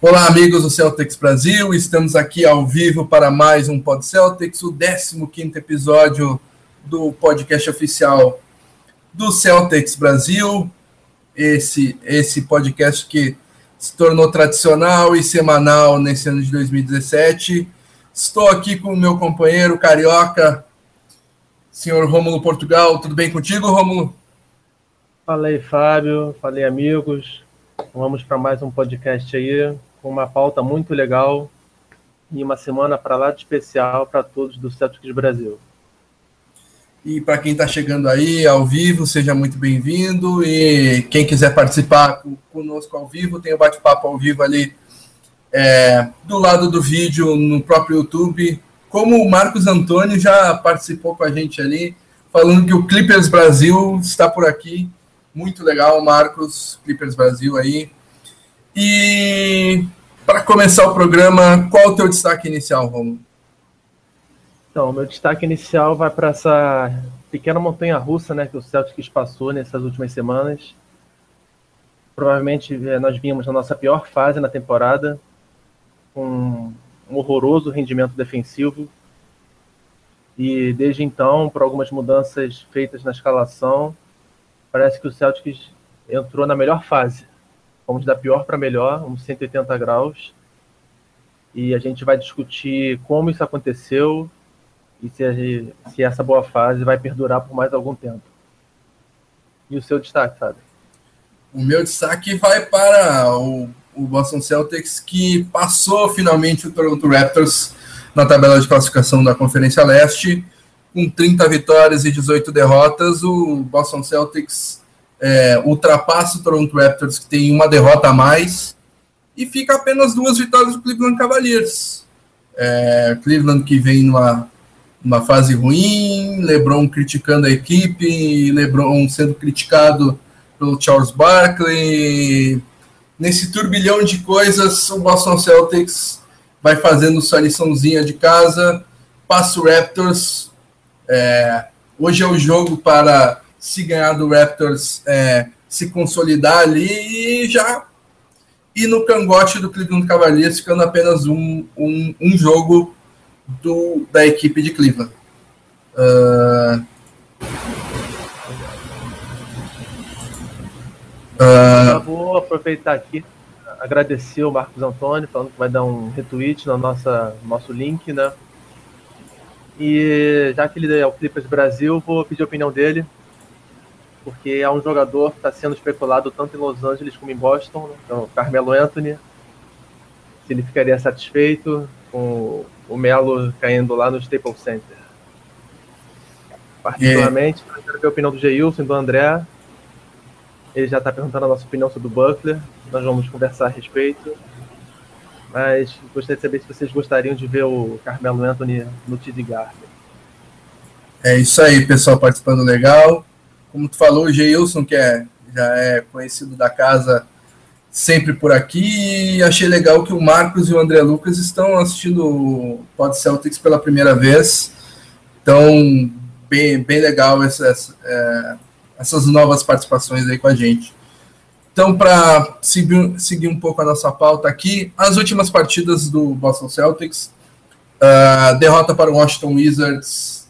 Olá, amigos do Celtics Brasil. Estamos aqui ao vivo para mais um Pod Celtics, o 15 episódio do podcast oficial do Celtics Brasil. Esse, esse podcast que se tornou tradicional e semanal nesse ano de 2017. Estou aqui com o meu companheiro carioca, senhor Rômulo Portugal. Tudo bem contigo, Rômulo? Falei, Fábio. Falei, amigos. Vamos para mais um podcast aí com uma pauta muito legal e uma semana para lá de especial para todos do Celtics Brasil. E para quem está chegando aí ao vivo, seja muito bem-vindo. E quem quiser participar conosco ao vivo, tem o bate-papo ao vivo ali é, do lado do vídeo no próprio YouTube. Como o Marcos Antônio já participou com a gente ali, falando que o Clippers Brasil está por aqui. Muito legal, Marcos, Clippers Brasil aí. E para começar o programa, qual o teu destaque inicial, Romulo? Então, meu destaque inicial vai para essa pequena montanha russa né, que o Celtics passou nessas últimas semanas. Provavelmente eh, nós vimos na nossa pior fase na temporada, com um horroroso rendimento defensivo. E desde então, por algumas mudanças feitas na escalação, parece que o Celtics entrou na melhor fase Vamos da pior para melhor, uns 180 graus. E a gente vai discutir como isso aconteceu e se, se essa boa fase vai perdurar por mais algum tempo. E o seu destaque, Fábio? O meu destaque vai para o, o Boston Celtics, que passou finalmente o Toronto Raptors na tabela de classificação da Conferência Leste. Com 30 vitórias e 18 derrotas, o Boston Celtics é, ultrapassa o Toronto Raptors, que tem uma derrota a mais, e fica apenas duas vitórias do Cleveland Cavaliers. É, Cleveland que vem numa, numa fase ruim, LeBron criticando a equipe, LeBron sendo criticado pelo Charles Barkley. Nesse turbilhão de coisas, o Boston Celtics vai fazendo sua liçãozinha de casa, passa o Raptors. É, hoje é o jogo para se ganhar do Raptors, é, se consolidar ali e já ir no cangote do Cleveland Cavaliers, ficando apenas um, um, um jogo do, da equipe de Cleveland. Uh, uh, vou aproveitar aqui, agradecer o Marcos Antônio, falando que vai dar um retweet no nossa, nosso link, né? E já que ele é o Clippers Brasil, vou pedir a opinião dele porque é um jogador que está sendo especulado tanto em Los Angeles como em Boston, né? então Carmelo Anthony, se ele ficaria satisfeito com o Melo caindo lá no Staples Center. Particularmente, é. quero ver a opinião do Geilson do André. Ele já está perguntando a nossa opinião sobre o Butler, nós vamos conversar a respeito. Mas gostaria de saber se vocês gostariam de ver o Carmelo Anthony no TD Garden. É isso aí, pessoal participando legal como tu falou, o Geilson, que é, já é conhecido da casa sempre por aqui, achei legal que o Marcos e o André Lucas estão assistindo o Pod Celtics pela primeira vez. Então, bem, bem legal essas, é, essas novas participações aí com a gente. Então, para seguir, seguir um pouco a nossa pauta aqui, as últimas partidas do Boston Celtics, uh, derrota para o Washington Wizards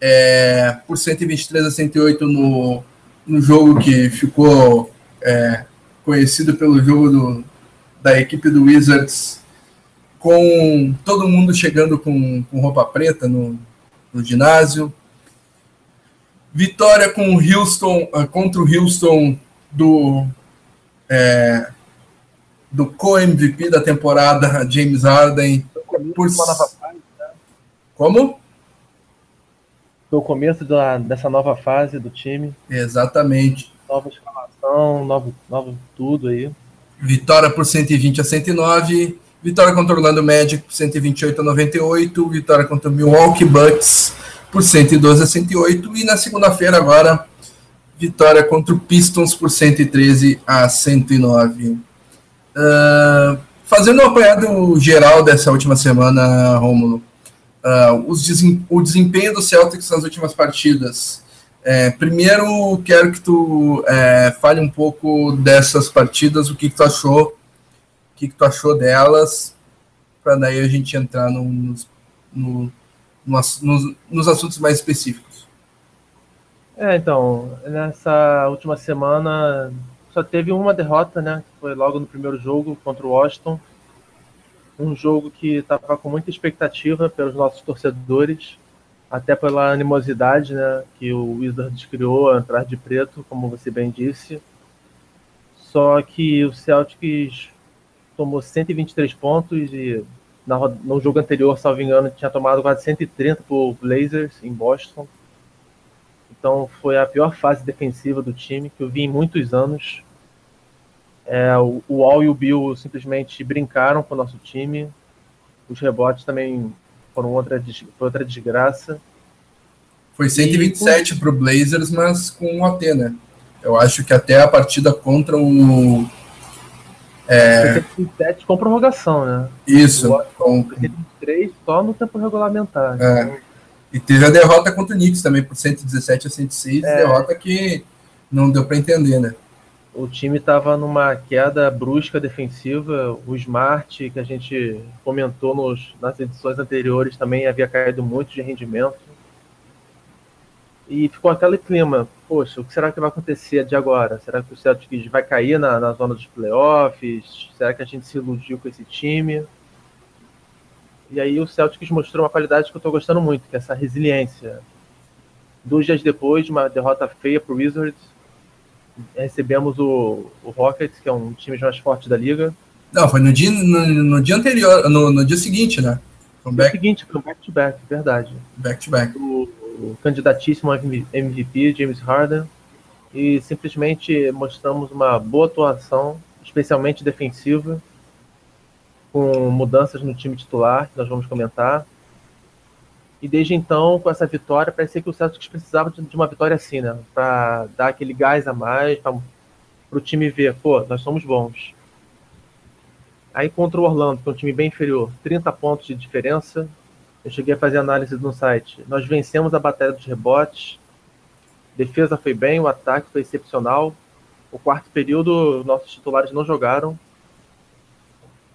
é, por 123 a 108 no, no jogo que ficou é, conhecido pelo jogo do, da equipe do Wizards, com todo mundo chegando com, com roupa preta no, no ginásio. Vitória com o Houston, uh, contra o Houston do, é, do co-MVP da temporada, James Harden. Por... Como? O começo da, dessa nova fase do time. Exatamente. Nova escalação, novo, novo tudo aí. Vitória por 120 a 109. Vitória contra o Orlando Magic por 128 a 98. Vitória contra o Milwaukee Bucks por 112 a 108. E na segunda-feira, agora, vitória contra o Pistons por 113 a 109. Uh, ah, fazendo um apanhado geral dessa última semana, Rômulo, uh, desem, o desempenho do Celtics nas últimas partidas. É, primeiro, quero que tu é, fale um pouco dessas partidas, o que, que tu achou que, que tu achou delas, para daí a gente entrar no, nos, no, nos, nos assuntos mais específicos. É, então, nessa última semana só teve uma derrota, né? Foi logo no primeiro jogo contra o Washington. Um jogo que estava com muita expectativa pelos nossos torcedores, até pela animosidade né, que o Wizards criou atrás de preto, como você bem disse. Só que o Celtics tomou 123 pontos e no jogo anterior, salvo engano, tinha tomado quase 130 por Blazers em Boston. Então foi a pior fase defensiva do time que eu vi em muitos anos. É, o, o Al e o Bill simplesmente brincaram com o nosso time. Os rebotes também foram outra, outra desgraça. Foi 127 para o Blazers, mas com um AT, né? Eu acho que até a partida contra o. É... 127 com prorrogação, né? Isso. Com... 23 só no tempo regulamentar. É. Então... E teve a derrota contra o Knicks também, por 117 a 106, é. derrota que não deu para entender, né? O time estava numa queda brusca defensiva. O Smart, que a gente comentou nos, nas edições anteriores, também havia caído muito de rendimento. E ficou aquele clima, poxa, o que será que vai acontecer de agora? Será que o Celtics vai cair na, na zona dos playoffs? Será que a gente se iludiu com esse time? E aí o Celtics mostrou uma qualidade que eu estou gostando muito, que é essa resiliência. Dois dias depois de uma derrota feia para o Wizards, recebemos o, o Rockets, que é um time mais forte da liga. Não, foi no dia, no, no dia anterior, no, no, dia seguinte, né? No dia seguinte, foi back-to-back, verdade. Back-to-back. O, o candidatíssimo MVP, James Harden, e simplesmente mostramos uma boa atuação, especialmente defensiva, com mudanças no time titular, que nós vamos comentar. E desde então, com essa vitória, parecia que o Celtics precisava de, uma vitória assim, né? Para dar aquele gás a mais, para o time ver, pô, nós somos bons. Aí contra o Orlando, que é um time bem inferior, 30 pontos de diferença, eu cheguei a fazer análise no site. Nós vencemos a batalha dos rebotes. Defesa foi bem, o ataque foi excepcional. O quarto período, nossos titulares não jogaram.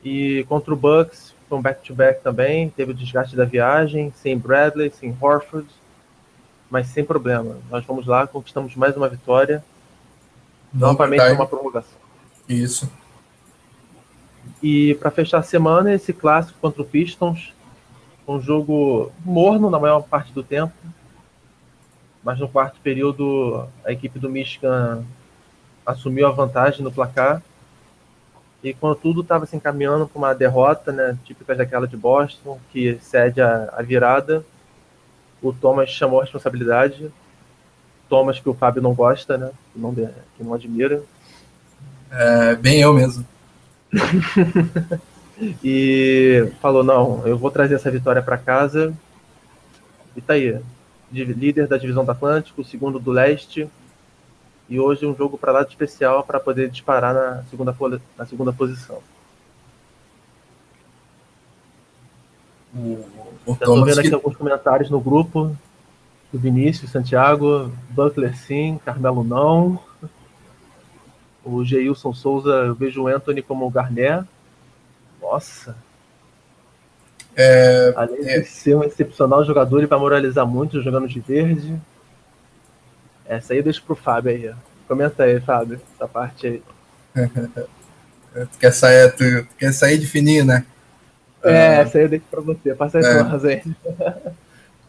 E contra o Bucks, foi um back-to-back -back também. Teve o desgaste da viagem, sem Bradley, sem Horford. Mas sem problema. Nós vamos lá, conquistamos mais uma vitória. Não Novamente uma prorrogação. Isso. E para fechar a semana, esse clássico contra o Pistons, um jogo morno na maior parte do tempo, mas no quarto período a equipe do Michigan assumiu a vantagem no placar. E quando tudo estava se encaminhando para uma derrota, né, típica daquela de Boston, que cede a, a, virada, o Thomas chamou a responsabilidade. Thomas, que o Fábio não gosta, né, que não, que não admira. É, bem eu mesmo. e falou: não, eu vou trazer essa vitória para casa. E tá aí, líder da divisão do Atlântico, segundo do leste. E hoje um jogo para lá de especial para poder disparar na segunda, na segunda posição. O, Estou vendo aqui que... alguns comentários no grupo do Vinícius, Santiago, Buckler sim, Carmelo não. O Geilson Souza, eu vejo o Anthony como o Garnet. Nossa. É, Além é... de ser um excepcional jogador, ele vai moralizar muito jogando de verde. Essa aí eu deixo pro Fábio aí. Comenta aí, Fábio, essa parte aí. tu, quer sair, tu, tu, quer sair de fininho, né? É, uh, essa aí eu deixo pra você. Passa aí é. tua aí.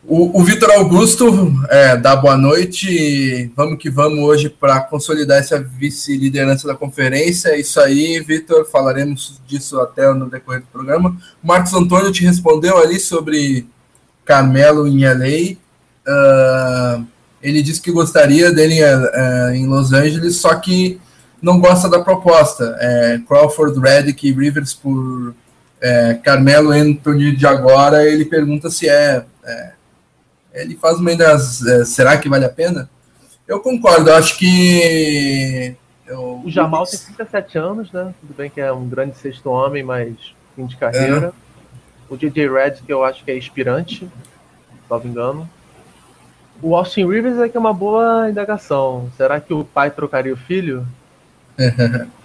O, o Vitor Augusto é, dá boa noite. Vamos que vamos hoje para consolidar essa vice-liderança da conferência. É isso aí, Vitor. Falaremos disso até no decorrer do programa. O Marcos Antônio te respondeu ali sobre Carmelo em LA. Uh, ah, ele disse que gostaria dele uh, em Los Angeles, só que não gosta da proposta. É, Crawford, Redick e Rivers por é, Carmelo Anthony de agora. Ele pergunta se é, é ele faz uma das. É, será que vale a pena? Eu concordo, eu acho que. Eu, o Jamal tem 37 anos, né? Tudo bem que é um grande sexto homem, mas fim de carreira. É. O DJ Red, que eu acho que é inspirante, não me engano. O Austin Rivers é que é uma boa indagação. Será que o pai trocaria o filho?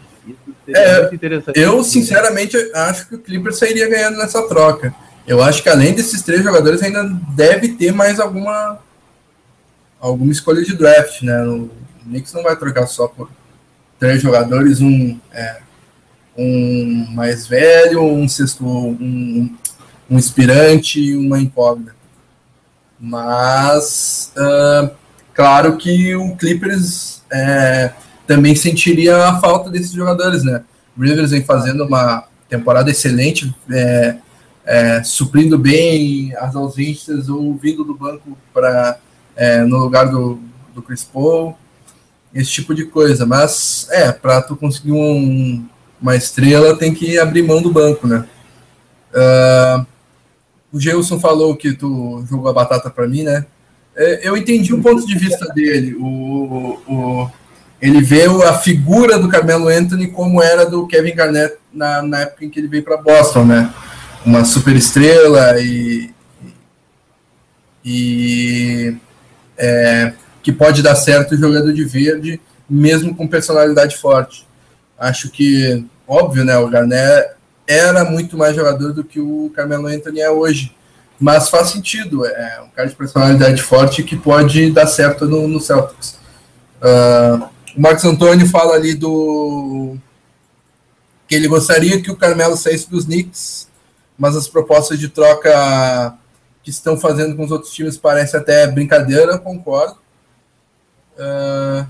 Isso é. Eu, sinceramente, acho que o Clippers sairia ganhando nessa troca. Eu acho que além desses três jogadores, ainda deve ter mais alguma alguma escolha de draft, né? O Knicks não vai trocar só por três jogadores, um, é, um mais velho, um sexto, um, um inspirante e uma incógnita. Mas, uh, claro que o Clippers é, também sentiria a falta desses jogadores, né? O Rivers vem fazendo uma temporada excelente, é, é, suprindo bem as ausências ou vindo do banco para é, no lugar do, do Chris Paul, esse tipo de coisa. Mas é, para tu conseguir um, uma estrela, tem que abrir mão do banco, né? Uh, o Gelson falou que tu jogou a batata para mim, né? É, eu entendi o ponto de vista dele. O, o, ele vê a figura do Carmelo Anthony como era do Kevin Garnett na, na época em que ele veio para Boston, né? Uma super estrela e, e é, que pode dar certo jogando de verde, mesmo com personalidade forte. Acho que, óbvio, né? O Garnett era muito mais jogador do que o Carmelo Anthony é hoje. Mas faz sentido, é um cara de personalidade forte que pode dar certo no, no Celtics. Uh, o Marcos Antônio fala ali do que ele gostaria que o Carmelo saísse dos Knicks, mas as propostas de troca que estão fazendo com os outros times parece até brincadeira, concordo. Uh,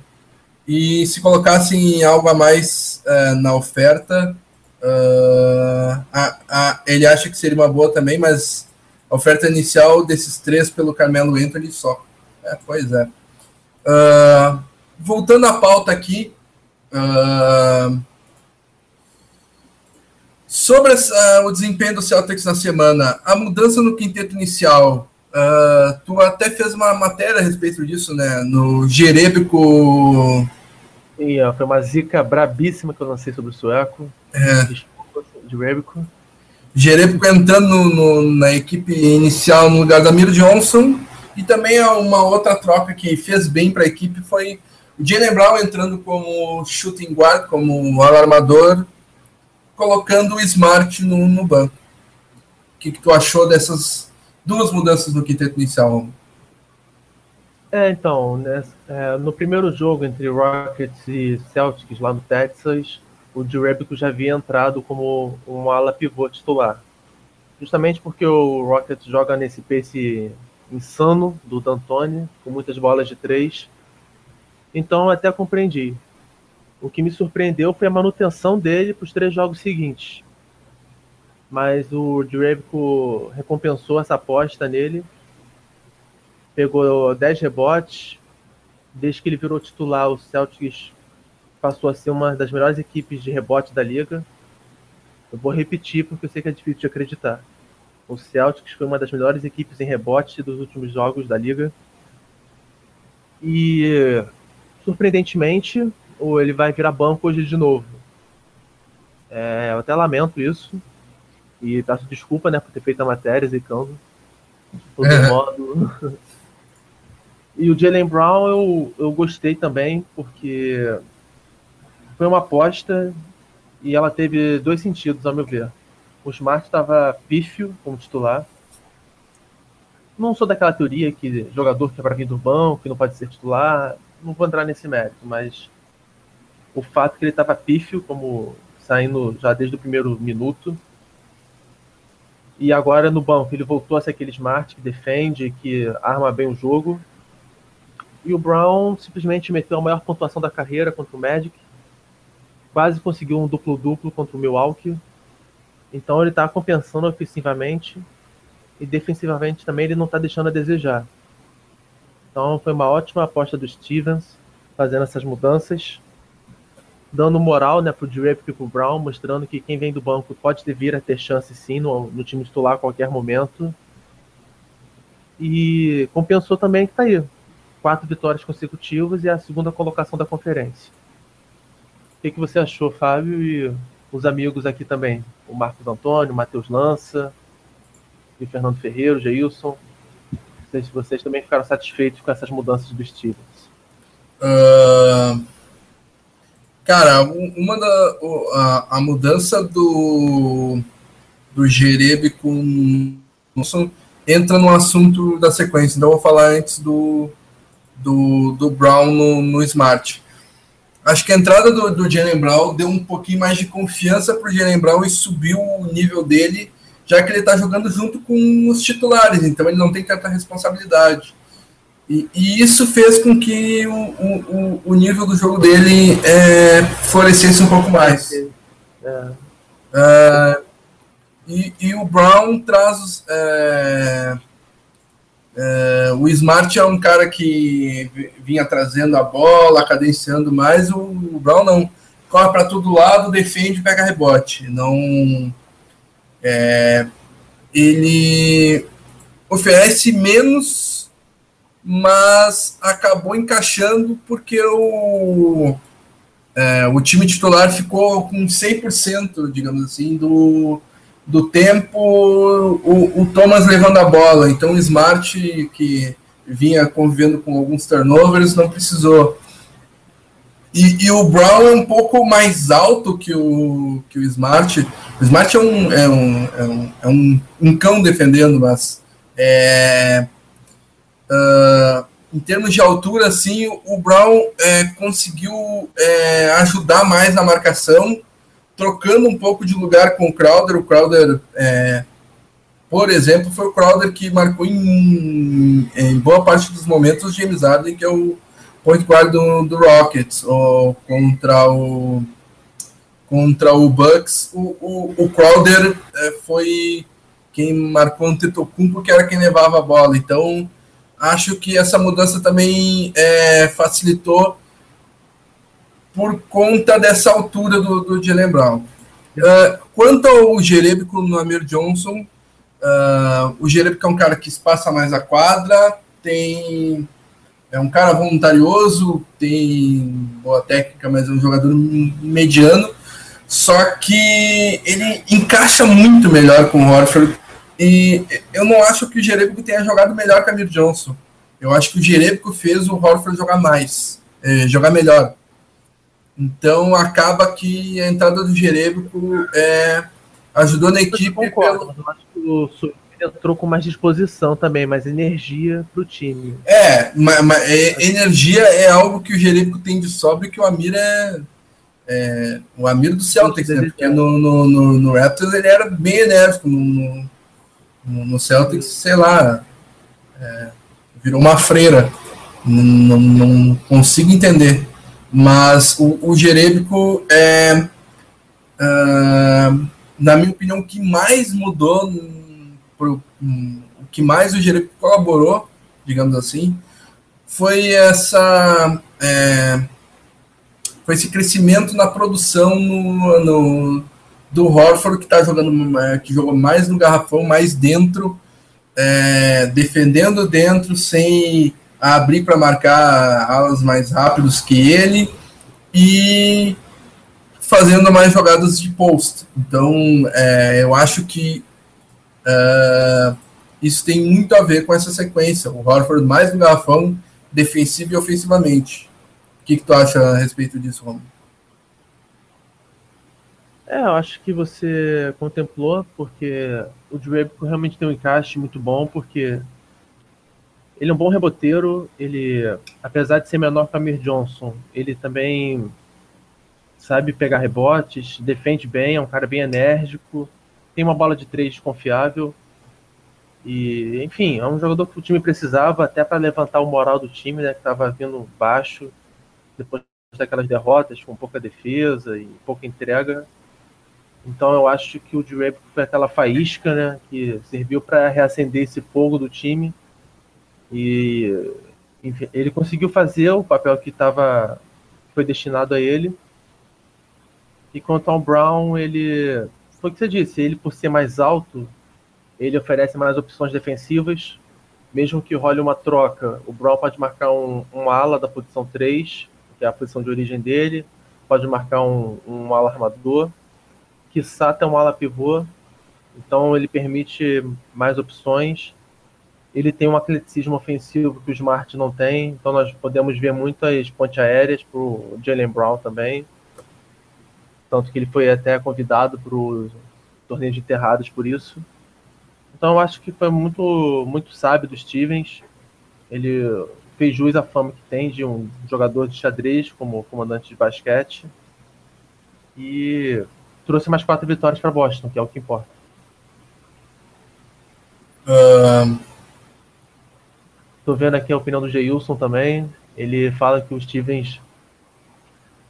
e se colocassem algo a mais uh, na oferta, uh, a, a, ele acha que seria uma boa também, mas a oferta inicial desses três pelo Carmelo Anthony só. É, pois é. voltando à pauta aqui, Sobre uh, o desempenho do Celtics na semana, a mudança no quinteto inicial, uh, tu até fez uma matéria a respeito disso, né? No Foi uma zica brabíssima que eu lancei sobre o sueco. É. Desculpa, Jerebico. Jerebico entrando no, no, na equipe inicial no lugar da Miro Johnson. E também uma outra troca que fez bem para a equipe foi o Jalen Brown entrando como shooting guard, como alarmador colocando o Smart no, no banco. O que, que tu achou dessas duas mudanças no quinteto inicial? É, então, né, é, no primeiro jogo entre Rockets e Celtics lá no Texas, o Jerebico já havia entrado como um ala pivô titular. Justamente porque o Rockets joga nesse pace insano do D'Antoni, com muitas bolas de três. Então até compreendi. O que me surpreendeu foi a manutenção dele para os três jogos seguintes. Mas o Dravico recompensou essa aposta nele. Pegou 10 rebotes. Desde que ele virou titular, o Celtics passou a ser uma das melhores equipes de rebote da liga. Eu vou repetir porque eu sei que é difícil de acreditar. O Celtics foi uma das melhores equipes em rebote dos últimos jogos da liga. E surpreendentemente, ou ele vai virar banco hoje de novo. É, eu até lamento isso. E peço desculpa, né, por ter feito a matéria, zicando. De todo é. modo. e o Jalen Brown eu, eu gostei também, porque foi uma aposta e ela teve dois sentidos, ao meu ver. O Smart estava pífio como titular. Não sou daquela teoria que jogador que é para vir do banco, que não pode ser titular. Não vou entrar nesse mérito, mas o fato que ele estava pífio, como saindo já desde o primeiro minuto. E agora no banco ele voltou a ser aquele smart que defende, que arma bem o jogo. E o Brown simplesmente meteu a maior pontuação da carreira contra o Magic. Quase conseguiu um duplo-duplo contra o Milwaukee. Então ele está compensando ofensivamente. E defensivamente também ele não está deixando a desejar. Então foi uma ótima aposta do Stevens fazendo essas mudanças dando moral né, pro Drape e pro Brown, mostrando que quem vem do banco pode vir a ter chance sim no, no time titular a qualquer momento. E compensou também que tá aí. Quatro vitórias consecutivas e a segunda colocação da conferência. O que, que você achou, Fábio? E os amigos aqui também. O Marcos Antônio, o Matheus Lança, o Fernando Ferreira, o Geilson. Se vocês também ficaram satisfeitos com essas mudanças do Stevens. Uh Cara, uma da a, a mudança do do Jerebe com entra no assunto da sequência. Então eu vou falar antes do do, do Brown no, no Smart. Acho que a entrada do, do Jalen Brown deu um pouquinho mais de confiança para o Jalen Brown e subiu o nível dele, já que ele está jogando junto com os titulares, então ele não tem tanta responsabilidade. E, e isso fez com que o, o, o nível do jogo dele é, florescesse um pouco mais. É. É, e, e, o Brown traz. É, é, o Smart é um cara que vinha trazendo a bola, cadenciando mais. O, o Brown não. Corre para todo lado, defende, pega rebote. Não. É, ele oferece menos, mas acabou encaixando porque o, é, o time titular ficou com 100%, digamos assim, do, do tempo o, o, Thomas levando a bola. Então o Smart, que vinha convivendo com alguns turnovers, não precisou. E, e, o Brown é um pouco mais alto que o, que o Smart. O Smart é um, é um, é um, é um, um cão defendendo, mas é, uh, em termos de altura, assim, o Brown é, conseguiu é, ajudar mais na marcação trocando um pouco de lugar com o Crowder. O Crowder, é, por exemplo, foi o Crowder que marcou em, em boa parte dos momentos James Harden, que é o point guard do, do Rockets, ou contra o contra o Bucks, o, o, o Crowder é, foi quem marcou o Tetocumpo, que era quem levava a bola. Então, acho que essa mudança também é, facilitou por conta dessa altura do, do Jalen Brown. Uh, quanto ao Jerebico no Amir Johnson, uh, o Jerebico é um cara que espaça mais a quadra, tem é um cara voluntarioso, tem boa técnica, mas é um jogador mediano. Só que ele encaixa muito melhor com o Horford. E eu não acho que o Jerebico tenha jogado melhor que o Amir Johnson. Eu acho que o Jerebico fez o Horford jogar mais, é, jogar melhor. Então acaba que a entrada do Jerebico é, ajudou na equipe. Concordo, pelo... eu acho que o entrou com mais disposição também, mais energia para o time. É, mas, mas é, energia é algo que o Jerebico tem de sobra e que o Amir é, é o Amir do Celtics, né? Porque no, no, no, no, Raptors ele era bem enérgico, no, no, no Celtics, sei lá, é, virou uma freira. Não, não, não consigo entender. Mas o, o é, uh, na minha opinião, o que mais mudou, pro, um, o que mais o Jerebico colaborou, digamos assim, foi essa é, foi esse crescimento na produção no, no do Horford que está jogando é, que jogou mais no garrafão, mais dentro, é, defendendo dentro sem abrir para marcar alas mais rápidos que ele e fazendo mais jogadas de post. Então, é, eu acho que é, isso tem muito a ver com essa sequência. O Horford mais no garrafão, defensivo e ofensivamente. O que, que tu acha a respeito disso, Romulo? É, eu acho que você contemplou, porque o Draper realmente tem um encaixe muito bom, porque ele é um bom reboteiro, ele, apesar de ser menor que o Amir Johnson, ele também sabe pegar rebotes, defende bem, é um cara bem enérgico, tem uma bola de três confiável. E, enfim, é um jogador que o time precisava até para levantar o moral do time, né, que estava vindo baixo depois daquelas derrotas com pouca defesa e pouca entrega. Então eu acho que o Drake foi aquela faísca, né, que serviu para reacender esse fogo do time e enfim, ele conseguiu fazer o papel que estava foi destinado a ele. E quanto ao Brown, ele foi o que você disse, ele por ser mais alto, ele oferece mais opções defensivas. Mesmo que role uma troca, o Brown pode marcar um, um ala da posição 3, que é a posição de origem dele, pode marcar um, um ala armador, que Sata é um ala pivô, então ele permite mais opções ele tem um atleticismo ofensivo que o Smart não tem, então nós podemos ver muitas pontes aéreas para o Jalen Brown também. tanto que ele foi até convidado para o torneio de enterrados por isso. Então eu acho que foi muito, muito sábio do Stevens. Ele fez jus à fama que tem de um jogador de xadrez como comandante de basquete e trouxe mais quatro vitórias para Boston, que é o que importa. Uh... Tô vendo aqui a opinião do Geilson também. Ele fala que o Stevens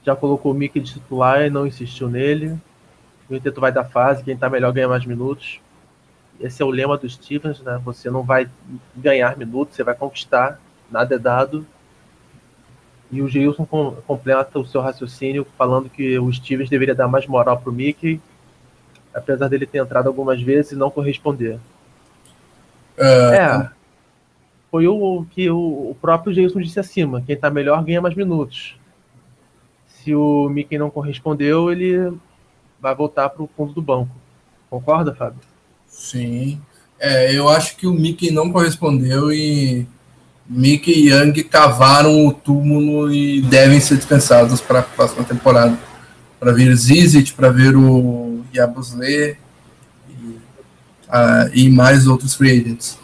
já colocou o Mickey de titular e não insistiu nele. O Inter vai dar fase, quem tá melhor ganha mais minutos. Esse é o lema do Stevens, né? Você não vai ganhar minutos, você vai conquistar, nada é dado. E o Gilson com, completa o seu raciocínio falando que o Stevens deveria dar mais moral pro Mickey, apesar dele ter entrado algumas vezes e não corresponder. Uh, é. Foi o que o, próprio Jason disse acima: quem tá melhor ganha mais minutos. Se o Mickey não correspondeu, ele vai voltar para o fundo do banco. Concorda, Fábio? Sim. É, eu acho que o Mickey não correspondeu e Mickey e Young cavaram o túmulo e devem ser dispensados para a próxima temporada. Para ver Zizit, para ver o Yabusle e, e mais outros free agents.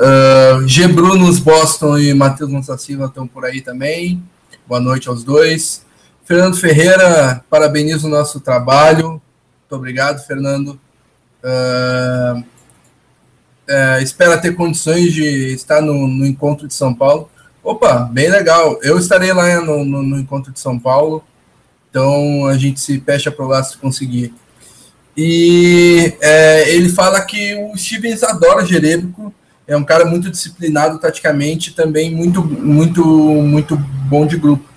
Uh, G. Brunos, Boston e Matheus Monsassila estão por aí também. Boa noite aos dois. Fernando Ferreira, parabenizo o nosso trabalho. Muito obrigado, Fernando. Uh, uh, espera ter condições de estar no, no, encontro de São Paulo. Opa, bem legal. Eu estarei lá no, no, no encontro de São Paulo. Então a gente se fecha para lá se conseguir. E é, ele fala que o Stevens adora Jerebico, é um cara muito disciplinado taticamente, também muito, muito, muito bom de grupo.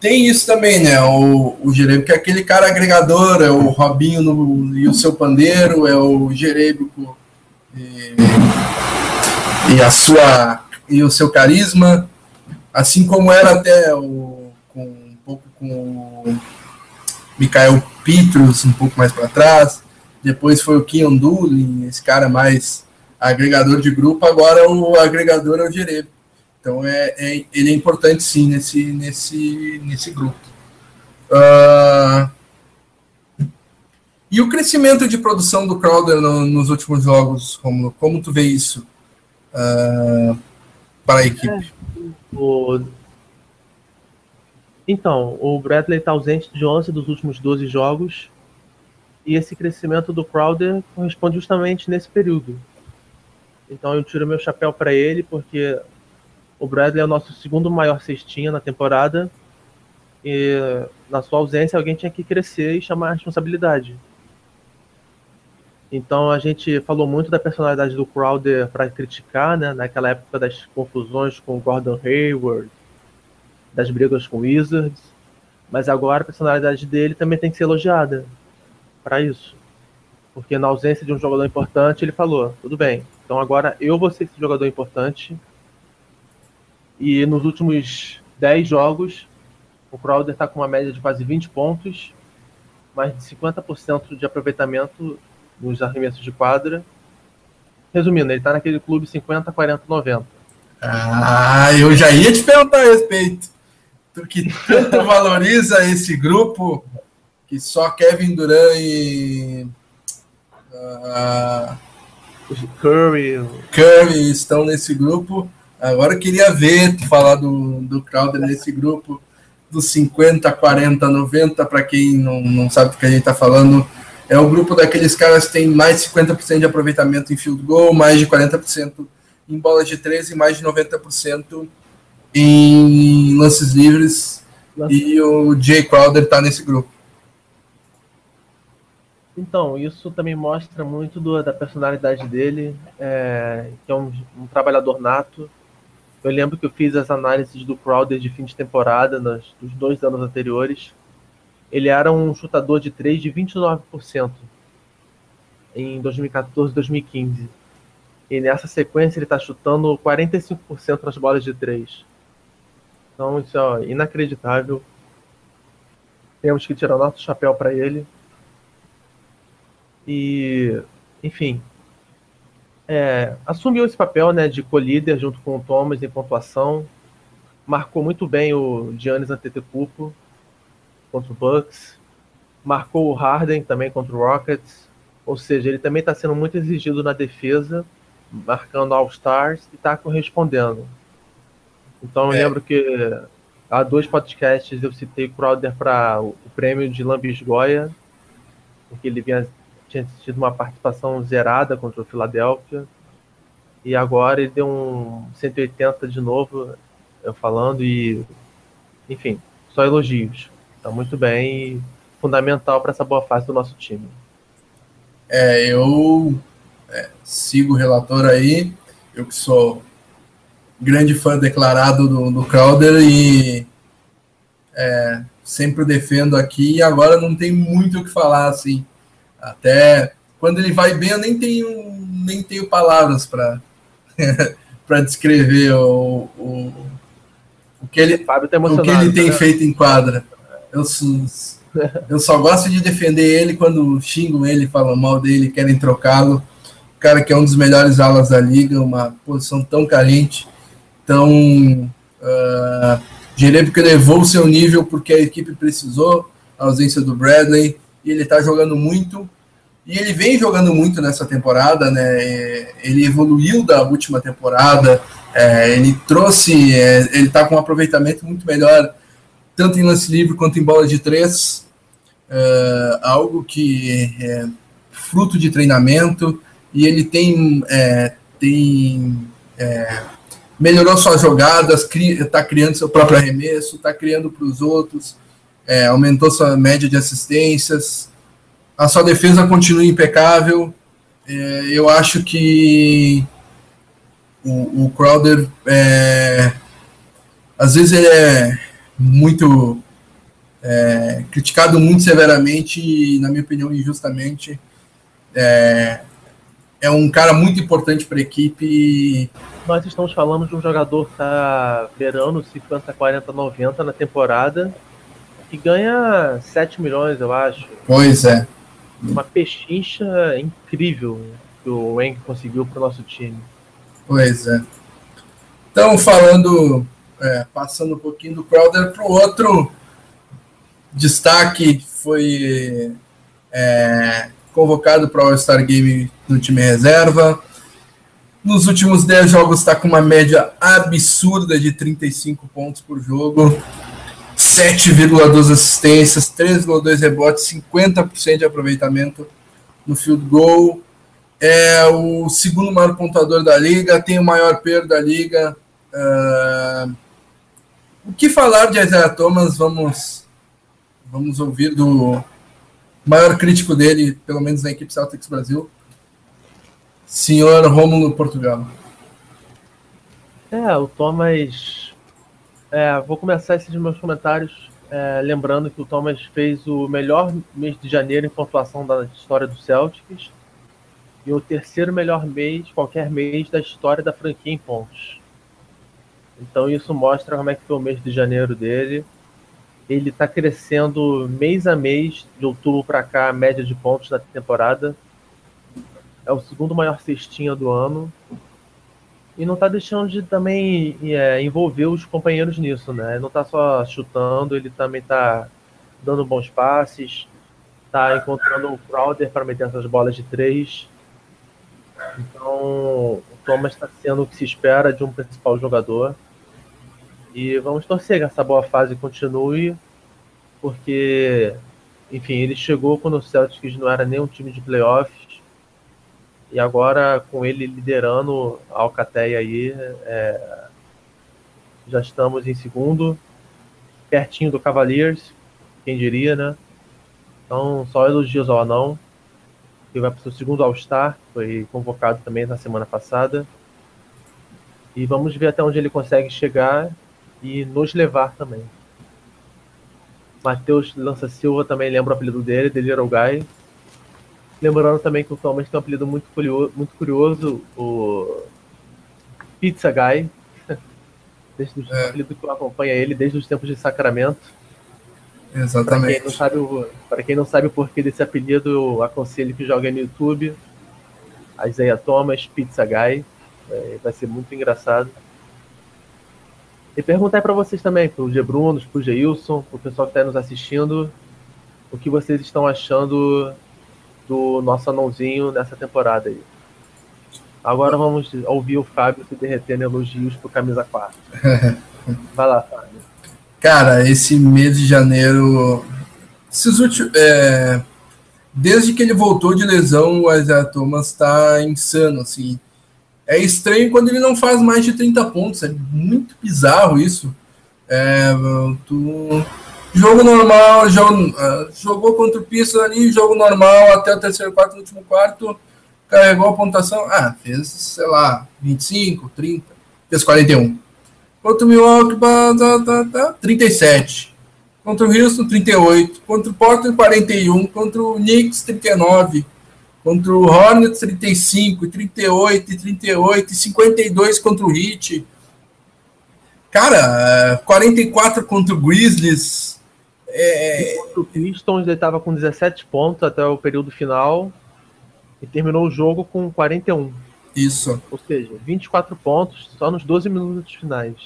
Tem isso também, né? O, o Jerebico é aquele cara agregador, é o Robinho no, e o seu pandeiro, é o Jerebico e, e, a sua e o seu carisma, assim como era até o, com, um pouco com o Mikael Pitrus um pouco mais para trás, depois foi o Keon Doolin, esse cara mais agregador de grupo, agora o agregador é o Jerebico. Então é, é, ele é importante sim nesse, nesse, nesse grupo. Uh, e o crescimento de produção do Crowder no, nos últimos jogos, como como tu vê isso uh, para a equipe? É, o... Então, o Bradley está ausente de 11 dos últimos 12 jogos, e esse crescimento do Crowder corresponde justamente nesse período. Então eu tiro meu chapéu para ele, porque o Bradley é o nosso segundo maior cestinha na temporada. E na sua ausência, alguém tinha que crescer e chamar a responsabilidade. Então a gente falou muito da personalidade do Crowder para criticar, né? Naquela época das confusões com Gordon Hayward, das brigas com Wizards. Mas agora a personalidade dele também tem que ser elogiada para isso. Porque na ausência de um jogador importante, ele falou: tudo bem, então agora eu vou ser esse jogador importante e nos últimos 10 jogos, o Crowder está com uma média de quase 20 pontos, mais de 50% de aproveitamento nos arremessos de quadra. Resumindo, ele está naquele clube 50, 40, 90. Ah, eu já ia te perguntar a respeito. Tu que tanto valoriza esse grupo, que só Kevin Durant e. Uh, Curry. Curry estão nesse grupo. Agora eu queria ver tu falar do, do Crowder nesse grupo dos 50, 40, 90, para quem não, não sabe do que a gente está falando. É o grupo daqueles caras que tem mais de 50% de aproveitamento em field goal, mais de 40% em bolas de 13 e mais de 90% em lances livres. Nossa. E o Jay Crowder está nesse grupo. Então, isso também mostra muito do, da personalidade dele, é, que é um, um trabalhador nato, eu lembro que eu fiz as análises do Crowder de fim de temporada nos, nos dois anos anteriores. Ele era um chutador de 3 de 29% em 2014 e 2015. E nessa sequência ele está chutando 45% nas bolas de 3. Então isso é inacreditável. Temos que tirar nosso chapéu para ele. E, enfim, é, assumiu esse papel né, de co-líder junto com o Thomas em pontuação. Marcou muito bem o Giannis Antetokounmpo contra o Bucks. marcou o Harden também contra o Rockets, ou seja, ele também está sendo muito exigido na defesa, marcando All-Stars e está correspondendo. Então eu é. lembro que há dois podcasts eu citei Crowder para o prêmio de Lambisgoia, porque ele vinha, tinha tido uma participação zerada contra o Philadelphia. E agora ele deu um 180 de novo, eu falando, e enfim, só elogios. Está muito bem e fundamental para essa boa fase do nosso time. É, eu é, sigo o relator aí, eu que sou grande fã declarado do, do Crowder e é, sempre defendo aqui, e agora não tem muito o que falar, assim. Até quando ele vai bem, eu nem tenho, nem tenho palavras para para descrever o, o, o que ele, tá o que ele tem né? feito em quadra. Eu, eu só gosto de defender ele quando xingam ele, falam mal dele, querem trocá-lo. O cara que é um dos melhores alas da liga, uma posição tão carente, tão uh, Gerei porque levou o seu nível porque a equipe precisou, a ausência do Bradley, e ele está jogando muito. E ele vem jogando muito nessa temporada, né? Ele evoluiu da última temporada, é, ele trouxe, é, ele está com um aproveitamento muito melhor, tanto em lance livre quanto em bola de três, é, algo que é fruto de treinamento, e ele tem, é, tem é, melhorou suas jogadas, está criando seu próprio arremesso, está criando para os outros, é, aumentou sua média de assistências, a sua defesa continua impecável. É, eu acho que o, o Crowder, é, às vezes, ele é muito é, criticado muito severamente e, na minha opinião, injustamente. É, é um cara muito importante para a equipe. Nós estamos falando de um jogador que está beirando 50, 40, 90 na temporada e ganha 7 milhões, eu acho. Pois é. Uma pechincha incrível que o Wang conseguiu para o nosso time. Pois é. Então, falando, é, passando um pouquinho do Crowder para o outro destaque foi é, convocado para o All-Star Game no time reserva. Nos últimos 10 jogos está com uma média absurda de 35 pontos por jogo, 7,2 assistências, 3,2 rebotes, 50% de aproveitamento no field goal. É o segundo maior pontuador da liga, tem o maior perda da liga. Uh, o que falar de Isaiah Thomas? Vamos, vamos ouvir do maior crítico dele, pelo menos na equipe Celtics Brasil, senhor Rômulo Portugal. É, o Thomas. É, vou começar esses meus comentários é, lembrando que o Thomas fez o melhor mês de janeiro em pontuação da história do Celtics e o terceiro melhor mês, qualquer mês, da história da franquia em pontos. Então isso mostra como é que foi o mês de janeiro dele ele está crescendo mês a mês, de outubro para cá, a média de pontos da temporada. É o segundo maior cestinha do ano. E não está deixando de também é, envolver os companheiros nisso, né? Não está só chutando, ele também está dando bons passes, está encontrando o Crowder para meter essas bolas de três. Então, o Thomas está sendo o que se espera de um principal jogador. E vamos torcer que essa boa fase continue, porque, enfim, ele chegou quando o Celtics não era nem um time de playoffs, e agora com ele liderando a Alcateia aí, é, já estamos em segundo, pertinho do Cavaliers, quem diria, né? Então, só elogios ao Anão, que vai para o seu segundo All-Star, foi convocado também na semana passada. E vamos ver até onde ele consegue chegar e nos levar também. Matheus Lança Silva também lembra o apelido dele, The Little Guy. Lembrando também que o Thomas tem um apelido muito curioso, muito curioso o Pizza Guy. Desde o é. apelido que acompanha ele desde os tempos de Sacramento. Exatamente. Para quem não sabe, para quem não sabe o porquê desse apelido, eu aconselho que jogue no YouTube. Isaiah Thomas, Pizza Guy. É, vai ser muito engraçado. E perguntar para vocês também, para o G. Brunos, para o Geilson, para o pessoal que está nos assistindo, o que vocês estão achando do nosso anãozinho nessa temporada aí. Agora vamos ouvir o Fábio se derretendo elogios pro camisa 4. Vai lá, Fábio. Cara, esse mês de janeiro. Esses últimos, é, desde que ele voltou de lesão, o Isaiah Thomas tá insano, assim. É estranho quando ele não faz mais de 30 pontos. É muito bizarro isso. É, tu, jogo normal, jogo, uh, jogou contra o Pista ali, jogo normal até o terceiro quarto, no último quarto, carregou a pontuação. Ah, fez, sei lá, 25, 30, fez 41. Contra o Milwaukee, tá, tá, tá, 37. Contra o Houston, 38. Contra o Portland, 41. Contra o Knicks, 39 contra o Hornets 35, 38, 38, 52 contra o Heat. Cara, 44 contra o Grizzlies. É... O Pistons ele estava com 17 pontos até o período final e terminou o jogo com 41. Isso. Ou seja, 24 pontos só nos 12 minutos finais.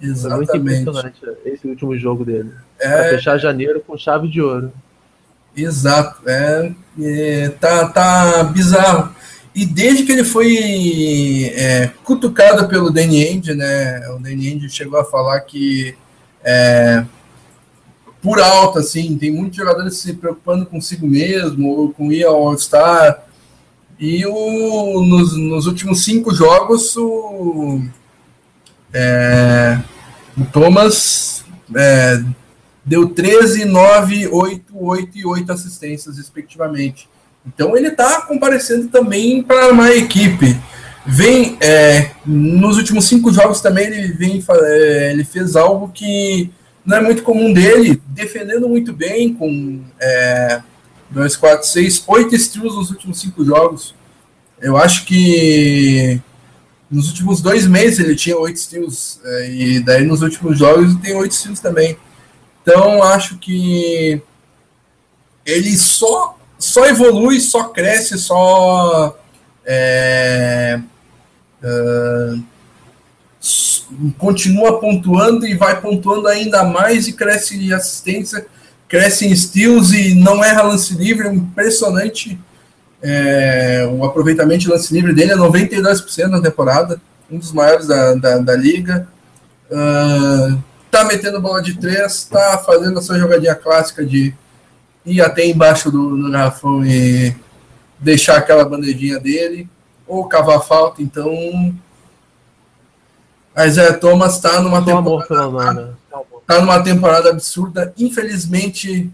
Exatamente. Foi muito impressionante esse último jogo dele. É... Para fechar janeiro com chave de ouro. Exato, é, é, tá, tá bizarro. E desde que ele foi é, cutucado pelo Danny Ainge, né, o Danny Ainge chegou a falar que é, por alto, assim, tem muitos jogadores se preocupando consigo mesmo, ou com ir ao All-Star, e o, nos, nos últimos cinco jogos o, é, o Thomas é, deu 13, 9, 8, 8 e 8 assistências, respectivamente. Então ele está comparecendo também para a equipe. Vem é, nos últimos cinco jogos também ele vem é, ele fez algo que não é muito comum dele, defendendo muito bem com é, 2, 4, 6, 8 steals nos últimos cinco jogos. Eu acho que nos últimos dois meses ele tinha oito steals, é, e daí nos últimos jogos ele tem oito steals também. Então, acho que ele só, só evolui, só cresce, só é, uh, continua pontuando e vai pontuando ainda mais e cresce em assistência, cresce em steals e não erra lance livre, é impressionante. É, o aproveitamento de lance livre dele é 92% na temporada, um dos maiores da, da, da liga. Uh, tá metendo bola de três, tá fazendo a sua jogadinha clássica de ir até embaixo do, do garrafão e deixar aquela bandejinha dele, ou cavar falta, então. A Isaiah Thomas tá numa temporada. Tá numa temporada absurda. Infelizmente,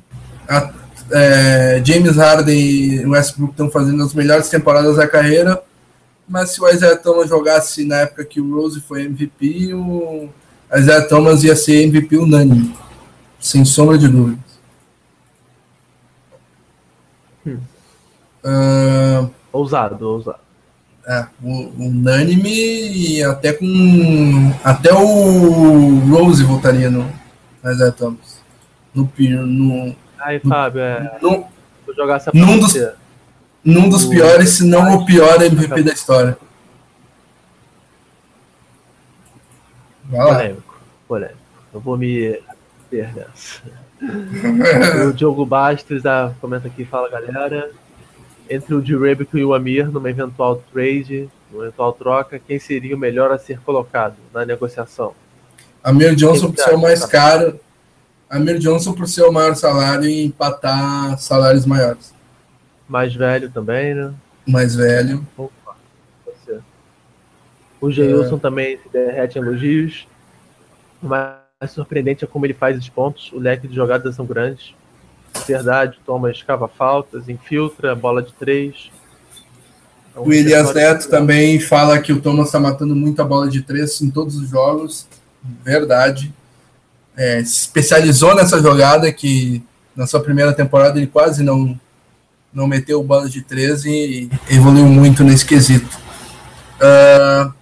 a, é, James Harden e Westbrook estão fazendo as melhores temporadas da carreira. Mas se o Isaiah Thomas jogasse na época que o Rose foi MVP, o Isaiah Thomas ia ser MVP unânime, sem sombra de dúvidas. Hum. Uh, ousado, ousado. É, unânime e até com. Até o Rose votaria no Isaiah Thomas. No, no, Aí, no, Fábio, é. No, vou jogar essa num dos, num dos piores, se não o pior MVP da história. Vai lá. Polêmico, polêmico. Eu vou me nessa. o Diogo Bastos ah, comenta aqui, fala galera. Entre o Direbico e o Amir, numa eventual trade, numa eventual troca, quem seria o melhor a ser colocado na negociação? Amir Johnson por ser o mais caro. Amir Johnson por ser o maior salário e empatar salários maiores. Mais velho também, né? Mais velho. O Geilson é. também se derrete em elogios. O mais surpreendente é como ele faz os pontos. O leque de jogadas são grandes. Verdade, toma, escava faltas, infiltra, bola de três. É o Elias Neto também fala que o Thomas está matando muito a bola de três em todos os jogos. Verdade. É, se especializou nessa jogada que na sua primeira temporada ele quase não, não meteu bola de três e evoluiu muito nesse quesito. Uh,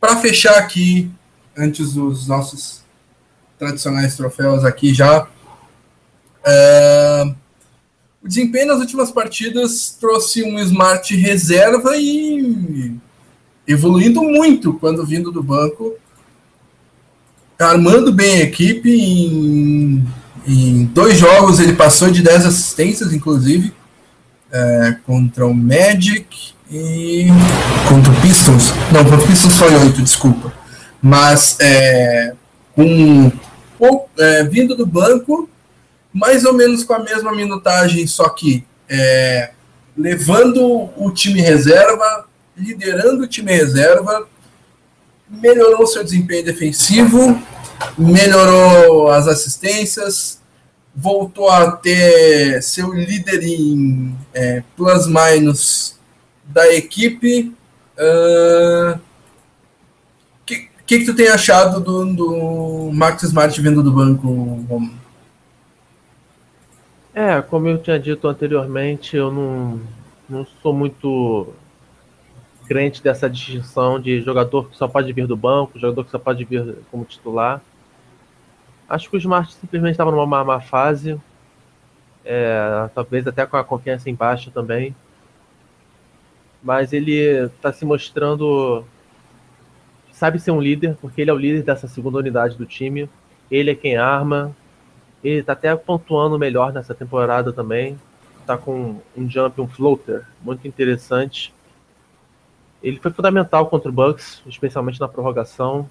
para fechar aqui, antes dos nossos tradicionais troféus aqui já, é, o desempenho nas últimas partidas trouxe um Smart reserva e evoluindo muito quando vindo do banco, armando bem a equipe em, Em dois jogos ele passou de 10 assistências, inclusive, é, contra o Magic e contra o Pistons. Não, contra o Pistons foi 8, desculpa. Mas é, com, é, vindo do banco, mais ou menos com a mesma minutagem, só que é, levando o time reserva, liderando o time reserva, melhorou seu desempenho defensivo, melhorou as assistências, voltou a ter seu líder em é, plus-minus da equipe. O que, que, que tu tem achado do, do Max Smart vindo do banco, Romulo? É, como eu tinha dito anteriormente, eu não, não sou muito crente dessa distinção de jogador que só pode vir do banco, jogador que só pode vir como titular. Acho que o Smart simplesmente estava numa má, fase, é, talvez até com a confiança em baixa também. Mas ele está se mostrando. Sabe ser um líder, porque ele é o líder dessa segunda unidade do time. Ele é quem arma, ele está até pontuando melhor nessa temporada também. Está com um jump, um floater muito interessante. Ele foi fundamental contra o Bucks, especialmente na prorrogação.